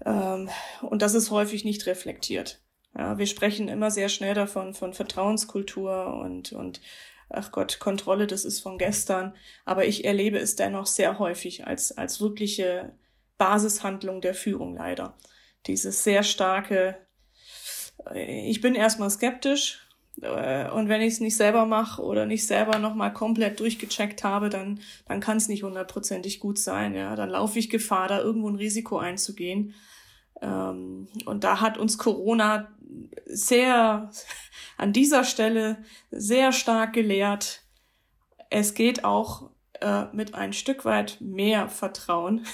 Ähm, und das ist häufig nicht reflektiert. Ja, wir sprechen immer sehr schnell davon, von Vertrauenskultur und, und ach Gott, Kontrolle, das ist von gestern. Aber ich erlebe es dennoch sehr häufig als, als wirkliche Basishandlung der Führung leider. Dieses sehr starke, äh, ich bin erstmal skeptisch, und wenn ich es nicht selber mache oder nicht selber nochmal komplett durchgecheckt habe, dann, dann kann es nicht hundertprozentig gut sein. Ja, dann laufe ich Gefahr, da irgendwo ein Risiko einzugehen. Ähm, und da hat uns Corona sehr an dieser Stelle sehr stark gelehrt. Es geht auch äh, mit ein Stück weit mehr Vertrauen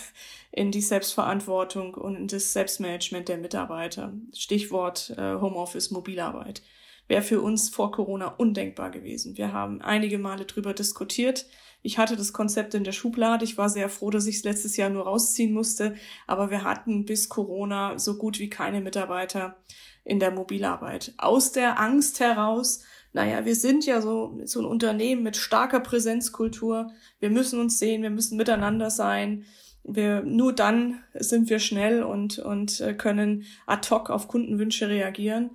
in die Selbstverantwortung und in das Selbstmanagement der Mitarbeiter. Stichwort äh, Homeoffice, Mobilarbeit wäre für uns vor Corona undenkbar gewesen. Wir haben einige Male drüber diskutiert. Ich hatte das Konzept in der Schublade. Ich war sehr froh, dass ich es letztes Jahr nur rausziehen musste. Aber wir hatten bis Corona so gut wie keine Mitarbeiter in der Mobilarbeit. Aus der Angst heraus, naja, wir sind ja so, so ein Unternehmen mit starker Präsenzkultur. Wir müssen uns sehen, wir müssen miteinander sein. Wir, nur dann sind wir schnell und, und äh, können ad hoc auf Kundenwünsche reagieren.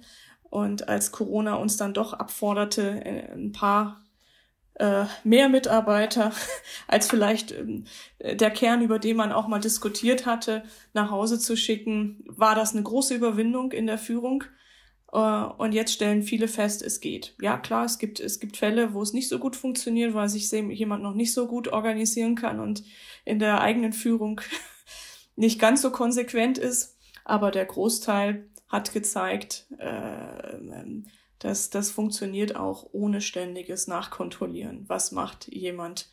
Und als Corona uns dann doch abforderte, äh, ein paar äh, mehr Mitarbeiter als vielleicht äh, der Kern, über den man auch mal diskutiert hatte, nach Hause zu schicken, war das eine große Überwindung in der Führung. Äh, und jetzt stellen viele fest, es geht. Ja, klar, es gibt, es gibt Fälle, wo es nicht so gut funktioniert, weil sich jemand noch nicht so gut organisieren kann und in der eigenen Führung nicht ganz so konsequent ist. Aber der Großteil hat gezeigt, äh, dass das funktioniert auch ohne ständiges Nachkontrollieren. Was macht jemand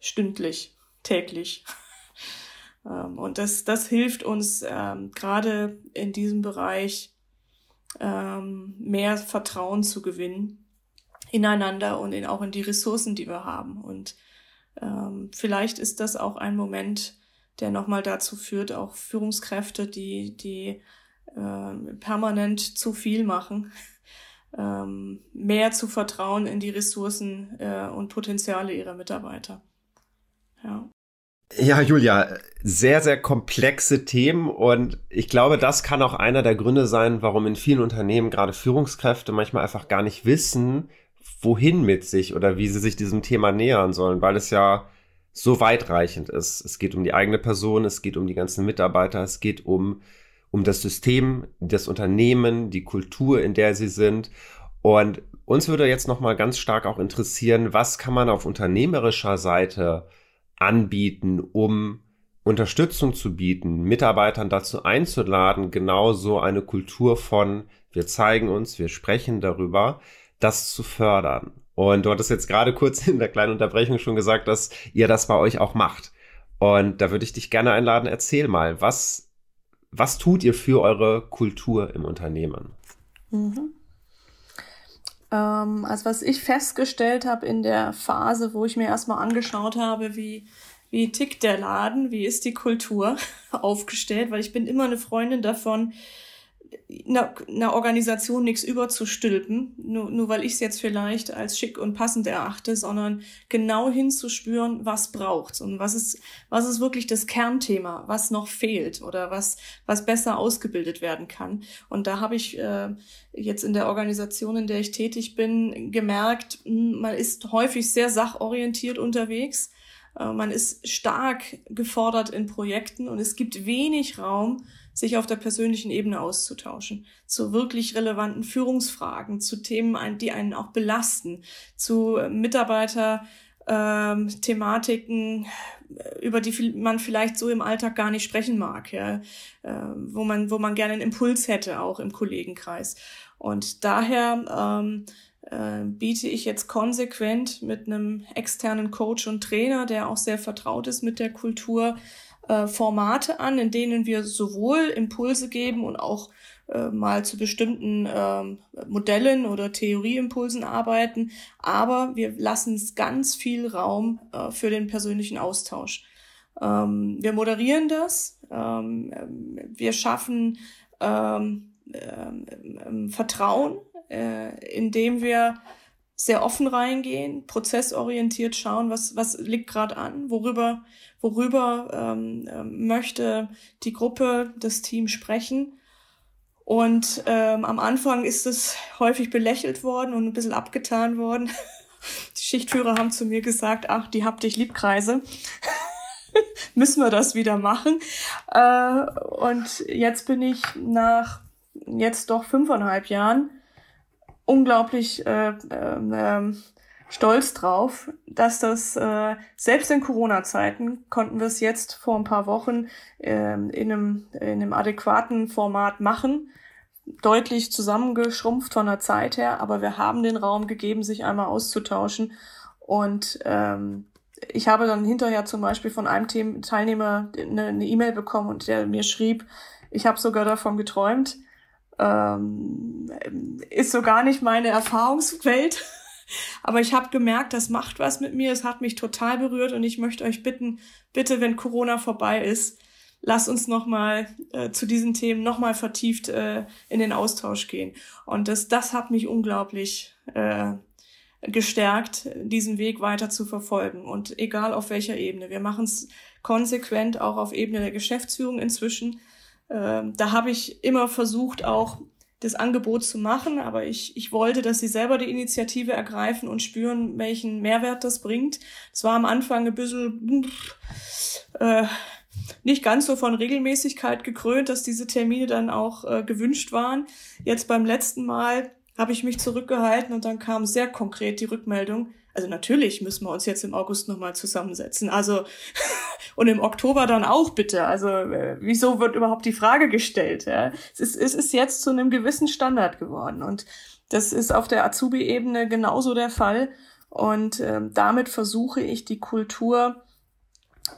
stündlich, täglich? ähm, und das, das hilft uns ähm, gerade in diesem Bereich ähm, mehr Vertrauen zu gewinnen ineinander und in, auch in die Ressourcen, die wir haben. Und ähm, vielleicht ist das auch ein Moment, der nochmal dazu führt, auch Führungskräfte, die, die äh, permanent zu viel machen, ähm, mehr zu vertrauen in die Ressourcen äh, und Potenziale ihrer Mitarbeiter. Ja. Ja, Julia, sehr, sehr komplexe Themen und ich glaube, das kann auch einer der Gründe sein, warum in vielen Unternehmen gerade Führungskräfte manchmal einfach gar nicht wissen, wohin mit sich oder wie sie sich diesem Thema nähern sollen, weil es ja so weitreichend ist. Es geht um die eigene Person, es geht um die ganzen Mitarbeiter, es geht um um das System, das Unternehmen, die Kultur, in der sie sind. Und uns würde jetzt nochmal ganz stark auch interessieren, was kann man auf unternehmerischer Seite anbieten, um Unterstützung zu bieten, Mitarbeitern dazu einzuladen, genau so eine Kultur von wir zeigen uns, wir sprechen darüber, das zu fördern. Und du hattest jetzt gerade kurz in der kleinen Unterbrechung schon gesagt, dass ihr das bei euch auch macht. Und da würde ich dich gerne einladen, erzähl mal, was, was tut ihr für eure Kultur im Unternehmen? Mhm. Ähm, also was ich festgestellt habe in der Phase, wo ich mir erstmal angeschaut habe, wie, wie tickt der Laden, wie ist die Kultur aufgestellt, weil ich bin immer eine Freundin davon, einer, einer Organisation nichts überzustülpen, nur, nur weil ich es jetzt vielleicht als schick und passend erachte, sondern genau hinzuspüren, was braucht's und was ist, was ist wirklich das Kernthema, was noch fehlt oder was, was besser ausgebildet werden kann. Und da habe ich äh, jetzt in der Organisation, in der ich tätig bin, gemerkt, hm, man ist häufig sehr sachorientiert unterwegs. Äh, man ist stark gefordert in Projekten und es gibt wenig Raum, sich auf der persönlichen Ebene auszutauschen, zu wirklich relevanten Führungsfragen, zu Themen, die einen auch belasten, zu Mitarbeiter, ähm, Thematiken, äh, über die man vielleicht so im Alltag gar nicht sprechen mag, ja, äh, wo man, wo man gerne einen Impuls hätte, auch im Kollegenkreis. Und daher ähm, äh, biete ich jetzt konsequent mit einem externen Coach und Trainer, der auch sehr vertraut ist mit der Kultur, äh, Formate an, in denen wir sowohl Impulse geben und auch äh, mal zu bestimmten ähm, Modellen oder Theorieimpulsen arbeiten, aber wir lassen ganz viel Raum äh, für den persönlichen Austausch. Ähm, wir moderieren das, ähm, wir schaffen ähm, ähm, Vertrauen, äh, indem wir sehr offen reingehen, prozessorientiert schauen, was, was liegt gerade an, worüber, worüber ähm, ähm, möchte die Gruppe, das Team sprechen. Und ähm, am Anfang ist es häufig belächelt worden und ein bisschen abgetan worden. Die Schichtführer haben zu mir gesagt, ach, die habt dich Liebkreise. Müssen wir das wieder machen. Äh, und jetzt bin ich nach jetzt doch fünfeinhalb Jahren unglaublich äh, äh, stolz drauf, dass das äh, selbst in Corona-Zeiten konnten wir es jetzt vor ein paar Wochen äh, in, einem, in einem adäquaten Format machen. Deutlich zusammengeschrumpft von der Zeit her, aber wir haben den Raum gegeben, sich einmal auszutauschen. Und ähm, ich habe dann hinterher zum Beispiel von einem Teilnehmer eine E-Mail bekommen und der mir schrieb, ich habe sogar davon geträumt, ähm, ist so gar nicht meine Erfahrungswelt. Aber ich habe gemerkt, das macht was mit mir. Es hat mich total berührt und ich möchte euch bitten, bitte, wenn Corona vorbei ist, lasst uns nochmal äh, zu diesen Themen nochmal vertieft äh, in den Austausch gehen. Und das, das hat mich unglaublich äh, gestärkt, diesen Weg weiter zu verfolgen. Und egal auf welcher Ebene. Wir machen es konsequent auch auf Ebene der Geschäftsführung inzwischen. Ähm, da habe ich immer versucht, auch das Angebot zu machen, aber ich, ich wollte, dass sie selber die Initiative ergreifen und spüren, welchen Mehrwert das bringt. Es war am Anfang ein bisschen äh, nicht ganz so von Regelmäßigkeit gekrönt, dass diese Termine dann auch äh, gewünscht waren. Jetzt beim letzten Mal habe ich mich zurückgehalten und dann kam sehr konkret die Rückmeldung, also natürlich müssen wir uns jetzt im August nochmal zusammensetzen. Also und im Oktober dann auch bitte. Also äh, wieso wird überhaupt die Frage gestellt? Ja? Es, ist, es ist jetzt zu einem gewissen Standard geworden und das ist auf der Azubi-Ebene genauso der Fall. Und ähm, damit versuche ich die Kultur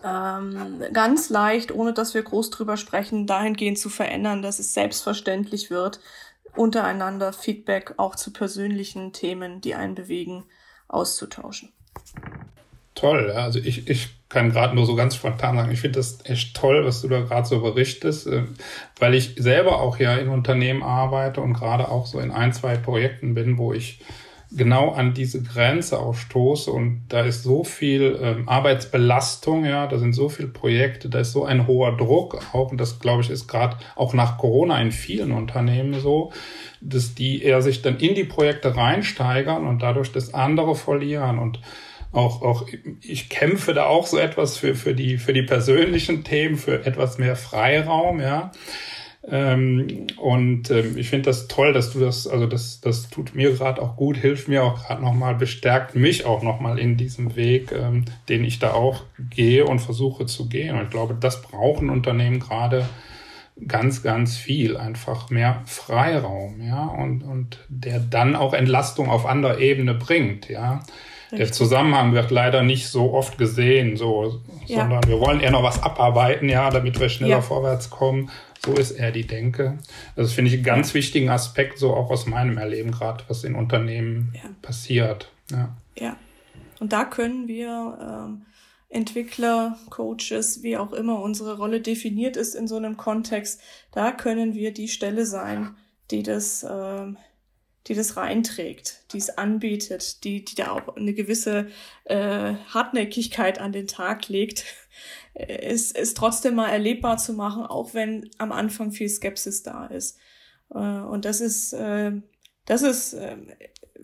ähm, ganz leicht, ohne dass wir groß drüber sprechen, dahingehend zu verändern, dass es selbstverständlich wird, untereinander Feedback auch zu persönlichen Themen, die einen bewegen, auszutauschen. Toll, also ich, ich kann gerade nur so ganz spontan sagen, ich finde das echt toll, was du da gerade so berichtest, äh, weil ich selber auch ja in Unternehmen arbeite und gerade auch so in ein, zwei Projekten bin, wo ich genau an diese Grenze auch stoße und da ist so viel ähm, Arbeitsbelastung, ja, da sind so viele Projekte, da ist so ein hoher Druck auch und das glaube ich ist gerade auch nach Corona in vielen Unternehmen so, dass die eher sich dann in die Projekte reinsteigern und dadurch das andere verlieren und auch, auch, ich kämpfe da auch so etwas für, für die, für die persönlichen Themen, für etwas mehr Freiraum, ja. Ähm, und ähm, ich finde das toll, dass du das, also das, das tut mir gerade auch gut, hilft mir auch gerade nochmal, bestärkt mich auch nochmal in diesem Weg, ähm, den ich da auch gehe und versuche zu gehen. Und ich glaube, das brauchen Unternehmen gerade ganz, ganz viel, einfach mehr Freiraum, ja, und, und der dann auch Entlastung auf anderer Ebene bringt, ja. Der Zusammenhang wird leider nicht so oft gesehen, so, ja. sondern wir wollen eher noch was abarbeiten, ja, damit wir schneller ja. vorwärts kommen. So ist eher die Denke. Das finde ich einen ganz wichtigen Aspekt, so auch aus meinem Erleben gerade, was in Unternehmen ja. passiert. Ja. ja. Und da können wir ähm, Entwickler, Coaches, wie auch immer unsere Rolle definiert ist in so einem Kontext, da können wir die Stelle sein, die das, ähm, die das reinträgt, die es anbietet, die, die da auch eine gewisse äh, Hartnäckigkeit an den Tag legt, es, es trotzdem mal erlebbar zu machen, auch wenn am Anfang viel Skepsis da ist. Äh, und das ist, äh, das ist äh,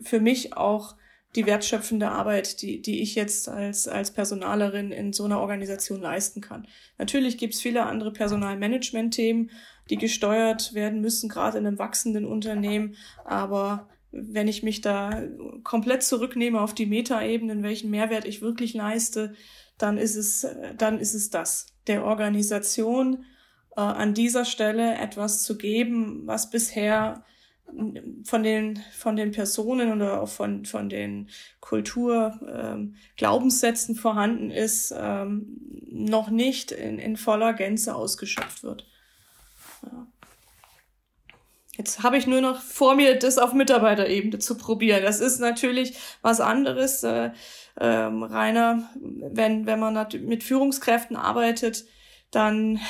für mich auch die wertschöpfende Arbeit, die, die ich jetzt als, als Personalerin in so einer Organisation leisten kann. Natürlich gibt's viele andere Personalmanagement-Themen, die gesteuert werden müssen, gerade in einem wachsenden Unternehmen. Aber wenn ich mich da komplett zurücknehme auf die Metaebene, welchen Mehrwert ich wirklich leiste, dann ist es, dann ist es das, der Organisation äh, an dieser Stelle etwas zu geben, was bisher von den, von den Personen oder auch von, von den Kultur, ähm, vorhanden ist, ähm, noch nicht in, in voller Gänze ausgeschöpft wird. Ja. Jetzt habe ich nur noch vor mir, das auf Mitarbeiterebene zu probieren. Das ist natürlich was anderes. Äh, ähm, Rainer, wenn, wenn man mit Führungskräften arbeitet, dann,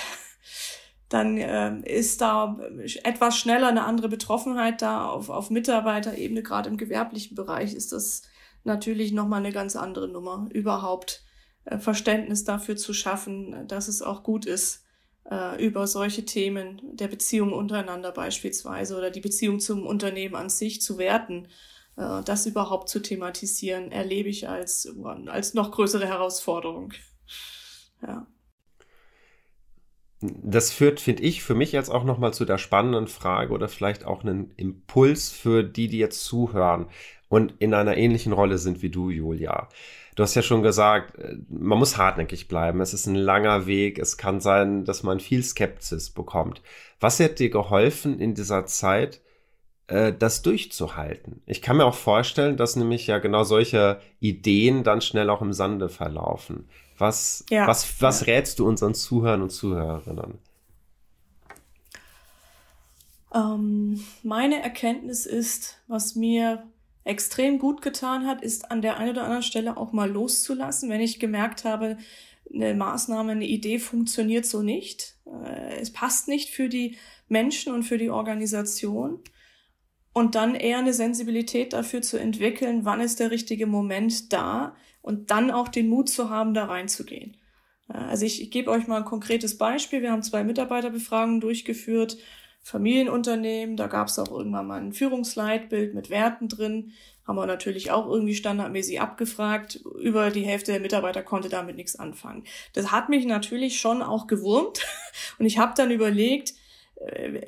dann äh, ist da etwas schneller eine andere Betroffenheit da. Auf, auf Mitarbeiterebene, gerade im gewerblichen Bereich, ist das natürlich nochmal eine ganz andere Nummer. Überhaupt äh, Verständnis dafür zu schaffen, dass es auch gut ist, äh, über solche Themen der Beziehung untereinander beispielsweise oder die Beziehung zum Unternehmen an sich zu werten, äh, das überhaupt zu thematisieren, erlebe ich als, als noch größere Herausforderung. Ja. Das führt, finde ich, für mich jetzt auch nochmal zu der spannenden Frage oder vielleicht auch einen Impuls für die, die jetzt zuhören und in einer ähnlichen Rolle sind wie du, Julia. Du hast ja schon gesagt, äh, man muss hartnäckig bleiben. Es ist ein langer Weg. Es kann sein, dass man viel Skepsis bekommt. Was hat dir geholfen in dieser Zeit, äh, das durchzuhalten? Ich kann mir auch vorstellen, dass nämlich ja genau solche Ideen dann schnell auch im Sande verlaufen. Was, ja. was, was rätst du unseren Zuhörern und Zuhörerinnen? Ähm, meine Erkenntnis ist, was mir extrem gut getan hat, ist an der einen oder anderen Stelle auch mal loszulassen, wenn ich gemerkt habe, eine Maßnahme, eine Idee funktioniert so nicht. Äh, es passt nicht für die Menschen und für die Organisation. Und dann eher eine Sensibilität dafür zu entwickeln, wann ist der richtige Moment da und dann auch den Mut zu haben, da reinzugehen. Also ich, ich gebe euch mal ein konkretes Beispiel. Wir haben zwei Mitarbeiterbefragungen durchgeführt Familienunternehmen. Da gab es auch irgendwann mal ein Führungsleitbild mit Werten drin. Haben wir natürlich auch irgendwie standardmäßig abgefragt. Über die Hälfte der Mitarbeiter konnte damit nichts anfangen. Das hat mich natürlich schon auch gewurmt. Und ich habe dann überlegt, äh,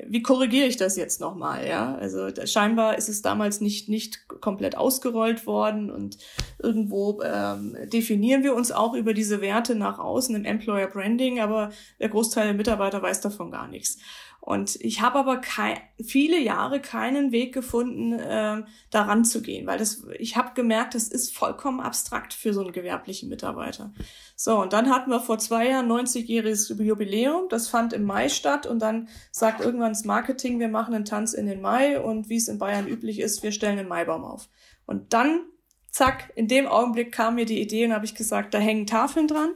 wie korrigiere ich das jetzt nochmal, ja? Also scheinbar ist es damals nicht, nicht komplett ausgerollt worden und irgendwo ähm, definieren wir uns auch über diese Werte nach außen im Employer Branding, aber der Großteil der Mitarbeiter weiß davon gar nichts. Und ich habe aber kei viele Jahre keinen Weg gefunden, äh, daran zu gehen, weil das, ich habe gemerkt, das ist vollkommen abstrakt für so einen gewerblichen Mitarbeiter. So, und dann hatten wir vor zwei Jahren 90-jähriges Jubiläum, das fand im Mai statt und dann sagt irgendwann das Marketing, wir machen einen Tanz in den Mai und wie es in Bayern üblich ist, wir stellen einen Maibaum auf. Und dann, zack, in dem Augenblick kam mir die Idee und habe ich gesagt, da hängen Tafeln dran.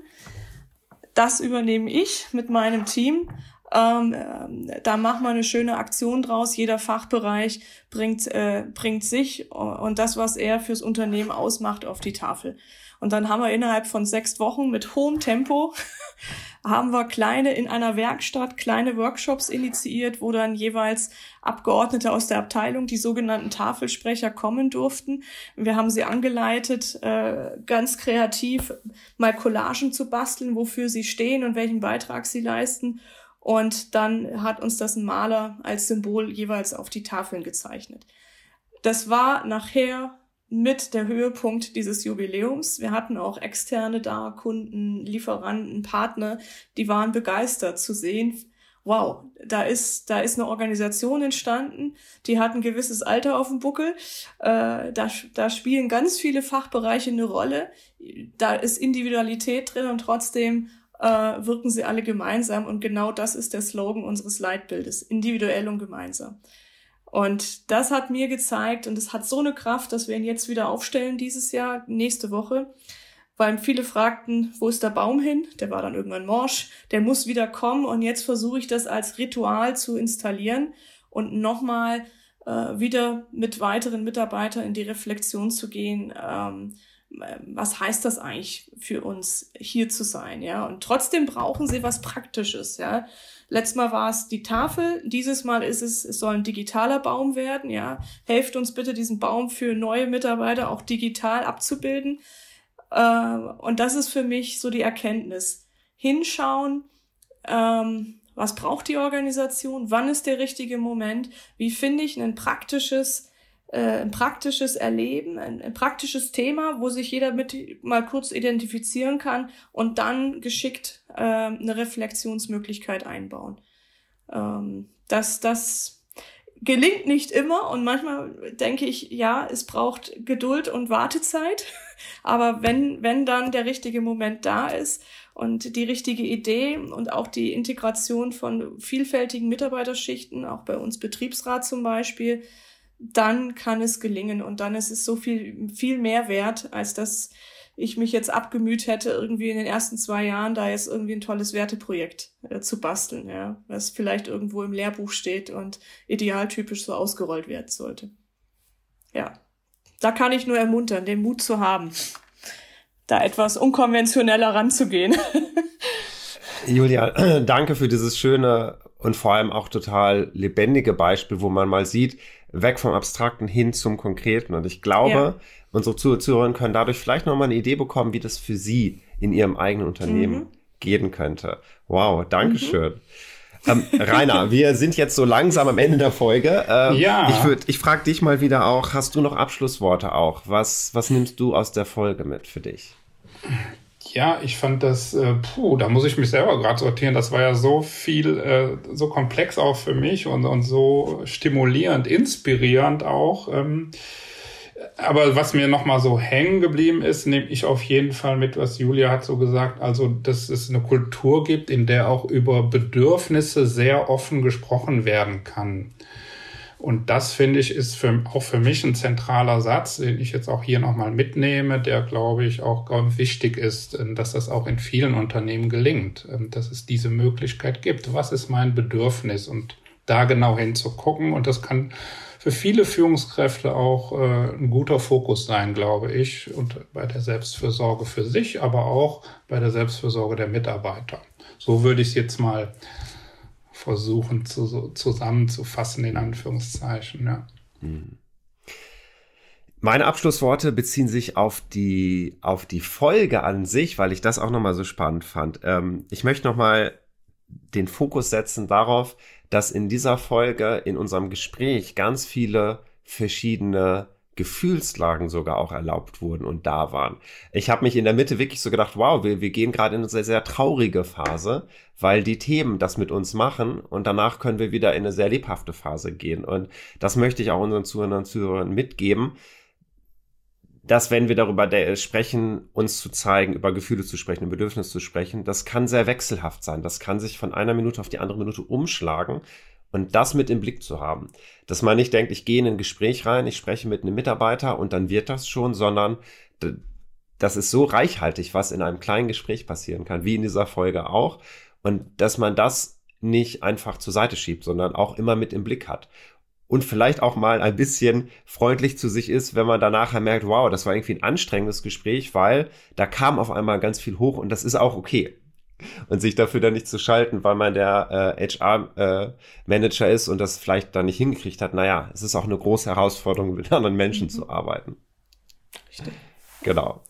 Das übernehme ich mit meinem Team ähm, äh, da machen wir eine schöne Aktion draus. Jeder Fachbereich bringt, äh, bringt sich und das, was er fürs Unternehmen ausmacht, auf die Tafel. Und dann haben wir innerhalb von sechs Wochen mit hohem Tempo haben wir kleine in einer Werkstatt kleine Workshops initiiert, wo dann jeweils Abgeordnete aus der Abteilung, die sogenannten Tafelsprecher, kommen durften. Wir haben sie angeleitet, äh, ganz kreativ mal Collagen zu basteln, wofür sie stehen und welchen Beitrag sie leisten Und dann hat uns das ein Maler als Symbol jeweils auf die Tafeln gezeichnet. Das war nachher mit der Höhepunkt dieses Jubiläums. Wir hatten auch externe da, Kunden, Lieferanten, Partner, die waren begeistert zu sehen, wow, da ist, da ist eine Organisation entstanden, die hat ein gewisses Alter auf dem Buckel, äh, da, da spielen ganz viele Fachbereiche eine Rolle, da ist Individualität drin und trotzdem äh, wirken sie alle gemeinsam und genau das ist der Slogan unseres Leitbildes, individuell und gemeinsam. Und das hat mir gezeigt und es hat so eine Kraft, dass wir ihn jetzt wieder aufstellen dieses Jahr, nächste Woche. Weil viele fragten, wo ist der Baum hin? Der war dann irgendwann morsch. Der muss wieder kommen und jetzt versuche ich das als Ritual zu installieren und nochmal äh, wieder mit weiteren Mitarbeitern in die Reflexion zu gehen. Ähm, was heißt das eigentlich für uns hier zu sein, ja? Und trotzdem brauchen sie was Praktisches, ja. Letztes Mal war es die Tafel, dieses Mal ist es, es soll ein digitaler Baum werden, ja. Helft uns bitte, diesen Baum für neue Mitarbeiter auch digital abzubilden. Äh, und das ist für mich so die Erkenntnis. Hinschauen, ähm, was braucht die Organisation, wann ist der richtige Moment, wie finde ich ein praktisches ein praktisches Erleben, ein, ein, praktisches Thema, wo sich jeder mit mal kurz identifizieren kann und dann geschickt äh, eine Reflexionsmöglichkeit einbauen. Ähm, das, das gelingt nicht immer und manchmal denke ich, ja, es braucht Geduld und Wartezeit, aber wenn, wenn dann der richtige Moment da ist und die richtige Idee und auch die Integration von vielfältigen Mitarbeiterschichten, auch bei uns Betriebsrat zum Beispiel, dann kann es gelingen und dann ist es so viel, viel mehr wert, als dass ich mich jetzt abgemüht hätte, irgendwie in den ersten zwei Jahren da jetzt irgendwie ein tolles Werteprojekt äh, zu basteln, ja, was vielleicht irgendwo im Lehrbuch steht und idealtypisch so ausgerollt werden sollte. Ja, da kann ich nur ermuntern, den Mut zu haben, da etwas unkonventioneller ranzugehen. Julia, danke für dieses schöne und vor allem auch total lebendige Beispiel, wo man mal sieht, weg vom Abstrakten hin zum Konkreten. Und ich glaube, ja. unsere Zuhörer können dadurch vielleicht nochmal eine Idee bekommen, wie das für sie in ihrem eigenen Unternehmen mhm. gehen könnte. Wow, Dankeschön. Mhm. Ähm, Rainer, wir sind jetzt so langsam am Ende der Folge. Ähm, ja. Ich, würd, ich frage dich mal wieder auch, hast du noch Abschlussworte auch? Was, was nimmst du aus der Folge mit für dich? Ja, ich fand das, äh, puh, da muss ich mich selber gerade sortieren. Das war ja so viel, äh, so komplex auch für mich und, und so stimulierend, inspirierend auch. Ähm, aber was mir nochmal so hängen geblieben ist, nehme ich auf jeden Fall mit, was Julia hat so gesagt, also dass es eine Kultur gibt, in der auch über Bedürfnisse sehr offen gesprochen werden kann. Und das finde ich ist für, auch für mich ein zentraler Satz, den ich jetzt auch hier nochmal mitnehme, der glaube ich auch wichtig ist, ähm, dass das auch in vielen Unternehmen gelingt, ähm, dass es diese Möglichkeit gibt. Was ist mein Bedürfnis? Und da genau hinzugucken. Und das kann für viele Führungskräfte auch äh, ein guter Fokus sein, glaube ich, und bei der Selbstfürsorge für sich, aber auch bei der Selbstfürsorge der Mitarbeiter. So würde ich es jetzt mal versuchen zu, zusammenzufassen, in Anführungszeichen. Ja. Hm. Meine Abschlussworte beziehen sich auf die, auf die Folge an sich, weil ich das auch nochmal so spannend fand. Ähm, ich möchte nochmal den Fokus setzen darauf, dass in dieser Folge, in unserem Gespräch ganz viele verschiedene Gefühlslagen sogar auch erlaubt wurden und da waren. Ich habe mich in der Mitte wirklich so gedacht, wow, wir, wir gehen gerade in eine sehr, sehr traurige Phase, weil die Themen das mit uns machen und danach können wir wieder in eine sehr lebhafte Phase gehen. Und das möchte ich auch unseren Zuhörern und Zuhörern mitgeben, dass wenn wir darüber sprechen, uns zu zeigen, über Gefühle zu sprechen, über Bedürfnisse zu sprechen, das kann sehr wechselhaft sein. Das kann sich von einer Minute auf die andere Minute umschlagen und das mit im Blick zu haben. Dass man nicht denkt, ich gehe in ein Gespräch rein, ich spreche mit einem Mitarbeiter und dann wird das schon, sondern das ist so reichhaltig, was in einem kleinen Gespräch passieren kann, wie in dieser Folge auch. Und dass man das nicht einfach zur Seite schiebt, sondern auch immer mit im Blick hat. Und vielleicht auch mal ein bisschen freundlich zu sich ist, wenn man danach merkt, wow, das war irgendwie ein anstrengendes Gespräch, weil da kam auf einmal ganz viel hoch und das ist auch okay und sich dafür dann nicht zu schalten, weil man der äh, HR-Manager äh, ist und das vielleicht dann nicht hingekriegt hat. Naja, es ist auch eine große Herausforderung, mit anderen Menschen mhm. zu arbeiten. Richtig. Genau.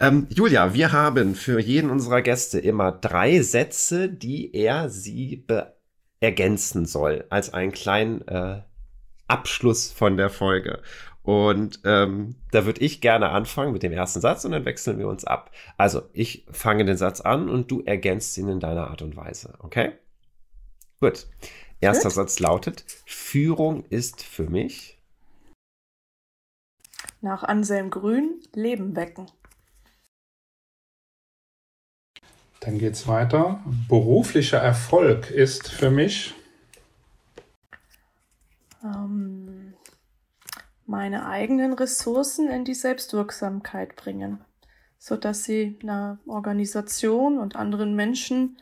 Ähm, Julia, wir haben für jeden unserer Gäste immer drei Sätze, die er sie ergänzen soll, als einen kleinen äh, Abschluss von der Folge. Und ähm, da würde ich gerne anfangen mit dem ersten Satz und dann wechseln wir uns ab. Also, ich fange den Satz an und du ergänzt ihn in deiner Art und Weise, okay? Gut. Erster Gut. Satz lautet: Führung ist für mich. Nach Anselm Grün Leben wecken. Dann geht es weiter. Beruflicher Erfolg ist für mich. Ähm, meine eigenen Ressourcen in die Selbstwirksamkeit bringen, sodass sie einer Organisation und anderen Menschen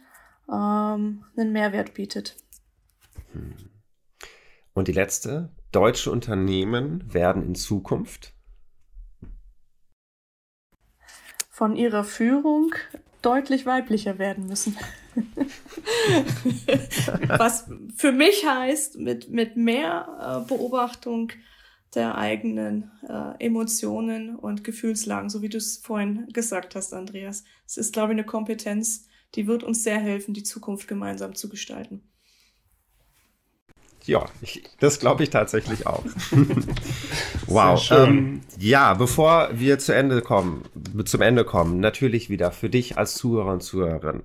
ähm, einen Mehrwert bietet. Hm. Und die letzte, deutsche Unternehmen werden in Zukunft von ihrer Führung deutlich weiblicher werden müssen. Was für mich heißt, mit, mit mehr äh, Beobachtung der eigenen äh, Emotionen und Gefühlslagen, so wie du es vorhin gesagt hast, Andreas. Es ist, glaube ich, eine Kompetenz, die wird uns sehr helfen, die Zukunft gemeinsam zu gestalten. Ja, ich, das glaube ich tatsächlich auch. wow. Ähm, ja, bevor wir zu Ende kommen, zum Ende kommen, natürlich wieder für dich als Zuhörer und Zuhörerin.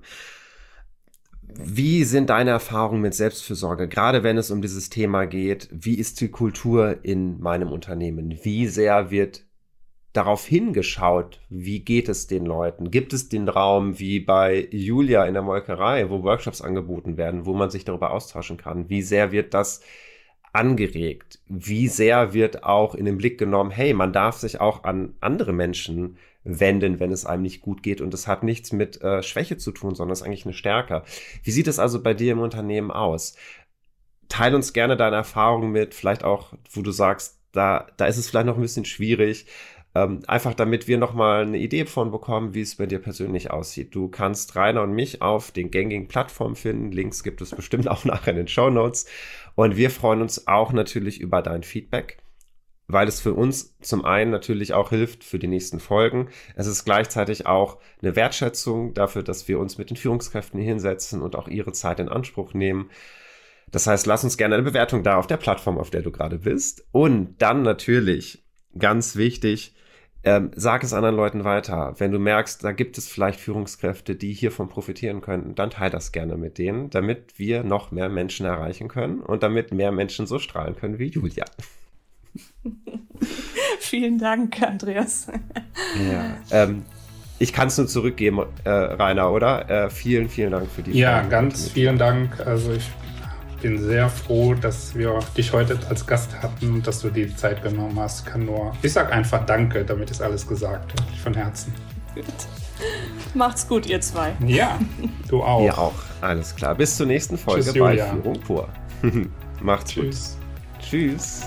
Wie sind deine Erfahrungen mit Selbstfürsorge, gerade wenn es um dieses Thema geht? Wie ist die Kultur in meinem Unternehmen? Wie sehr wird darauf hingeschaut, wie geht es den Leuten? Gibt es den Raum wie bei Julia in der Molkerei, wo Workshops angeboten werden, wo man sich darüber austauschen kann? Wie sehr wird das angeregt? Wie sehr wird auch in den Blick genommen, hey, man darf sich auch an andere Menschen wenden, wenn es einem nicht gut geht. Und das hat nichts mit äh, Schwäche zu tun, sondern ist eigentlich eine Stärke. Wie sieht es also bei dir im Unternehmen aus? Teil uns gerne deine Erfahrungen mit, vielleicht auch, wo du sagst, da, da ist es vielleicht noch ein bisschen schwierig. Ähm, einfach damit wir nochmal eine Idee von bekommen, wie es bei dir persönlich aussieht. Du kannst Rainer und mich auf den gängigen Plattformen finden. Links gibt es bestimmt auch nachher in den Show Notes. Und wir freuen uns auch natürlich über dein Feedback, weil es für uns zum einen natürlich auch hilft für die nächsten Folgen. Es ist gleichzeitig auch eine Wertschätzung dafür, dass wir uns mit den Führungskräften hinsetzen und auch ihre Zeit in Anspruch nehmen. Das heißt, lass uns gerne eine Bewertung da auf der Plattform, auf der du gerade bist. Und dann natürlich, ganz wichtig, ähm, sag es anderen Leuten weiter. Wenn du merkst, da gibt es vielleicht Führungskräfte, die hiervon profitieren könnten, dann teile das gerne mit denen, damit wir noch mehr Menschen erreichen können und damit mehr Menschen so strahlen können wie Julia. Vielen Dank, Andreas. ja, ähm, ich kann es nur zurückgeben, äh, Rainer, oder? Äh, vielen, vielen Dank für die Ja, Fragen ganz vielen Dank. Also ich bin sehr froh, dass wir dich heute als Gast hatten und dass du die Zeit genommen hast. Kann nur, ich sag einfach Danke, damit ist alles gesagt. Von Herzen. Gut. Macht's gut, ihr zwei. Ja, du auch. Ihr auch. Alles klar. Bis zur nächsten Folge Tschüss, bei Führung pur. Macht's Tschüss. gut. Tschüss.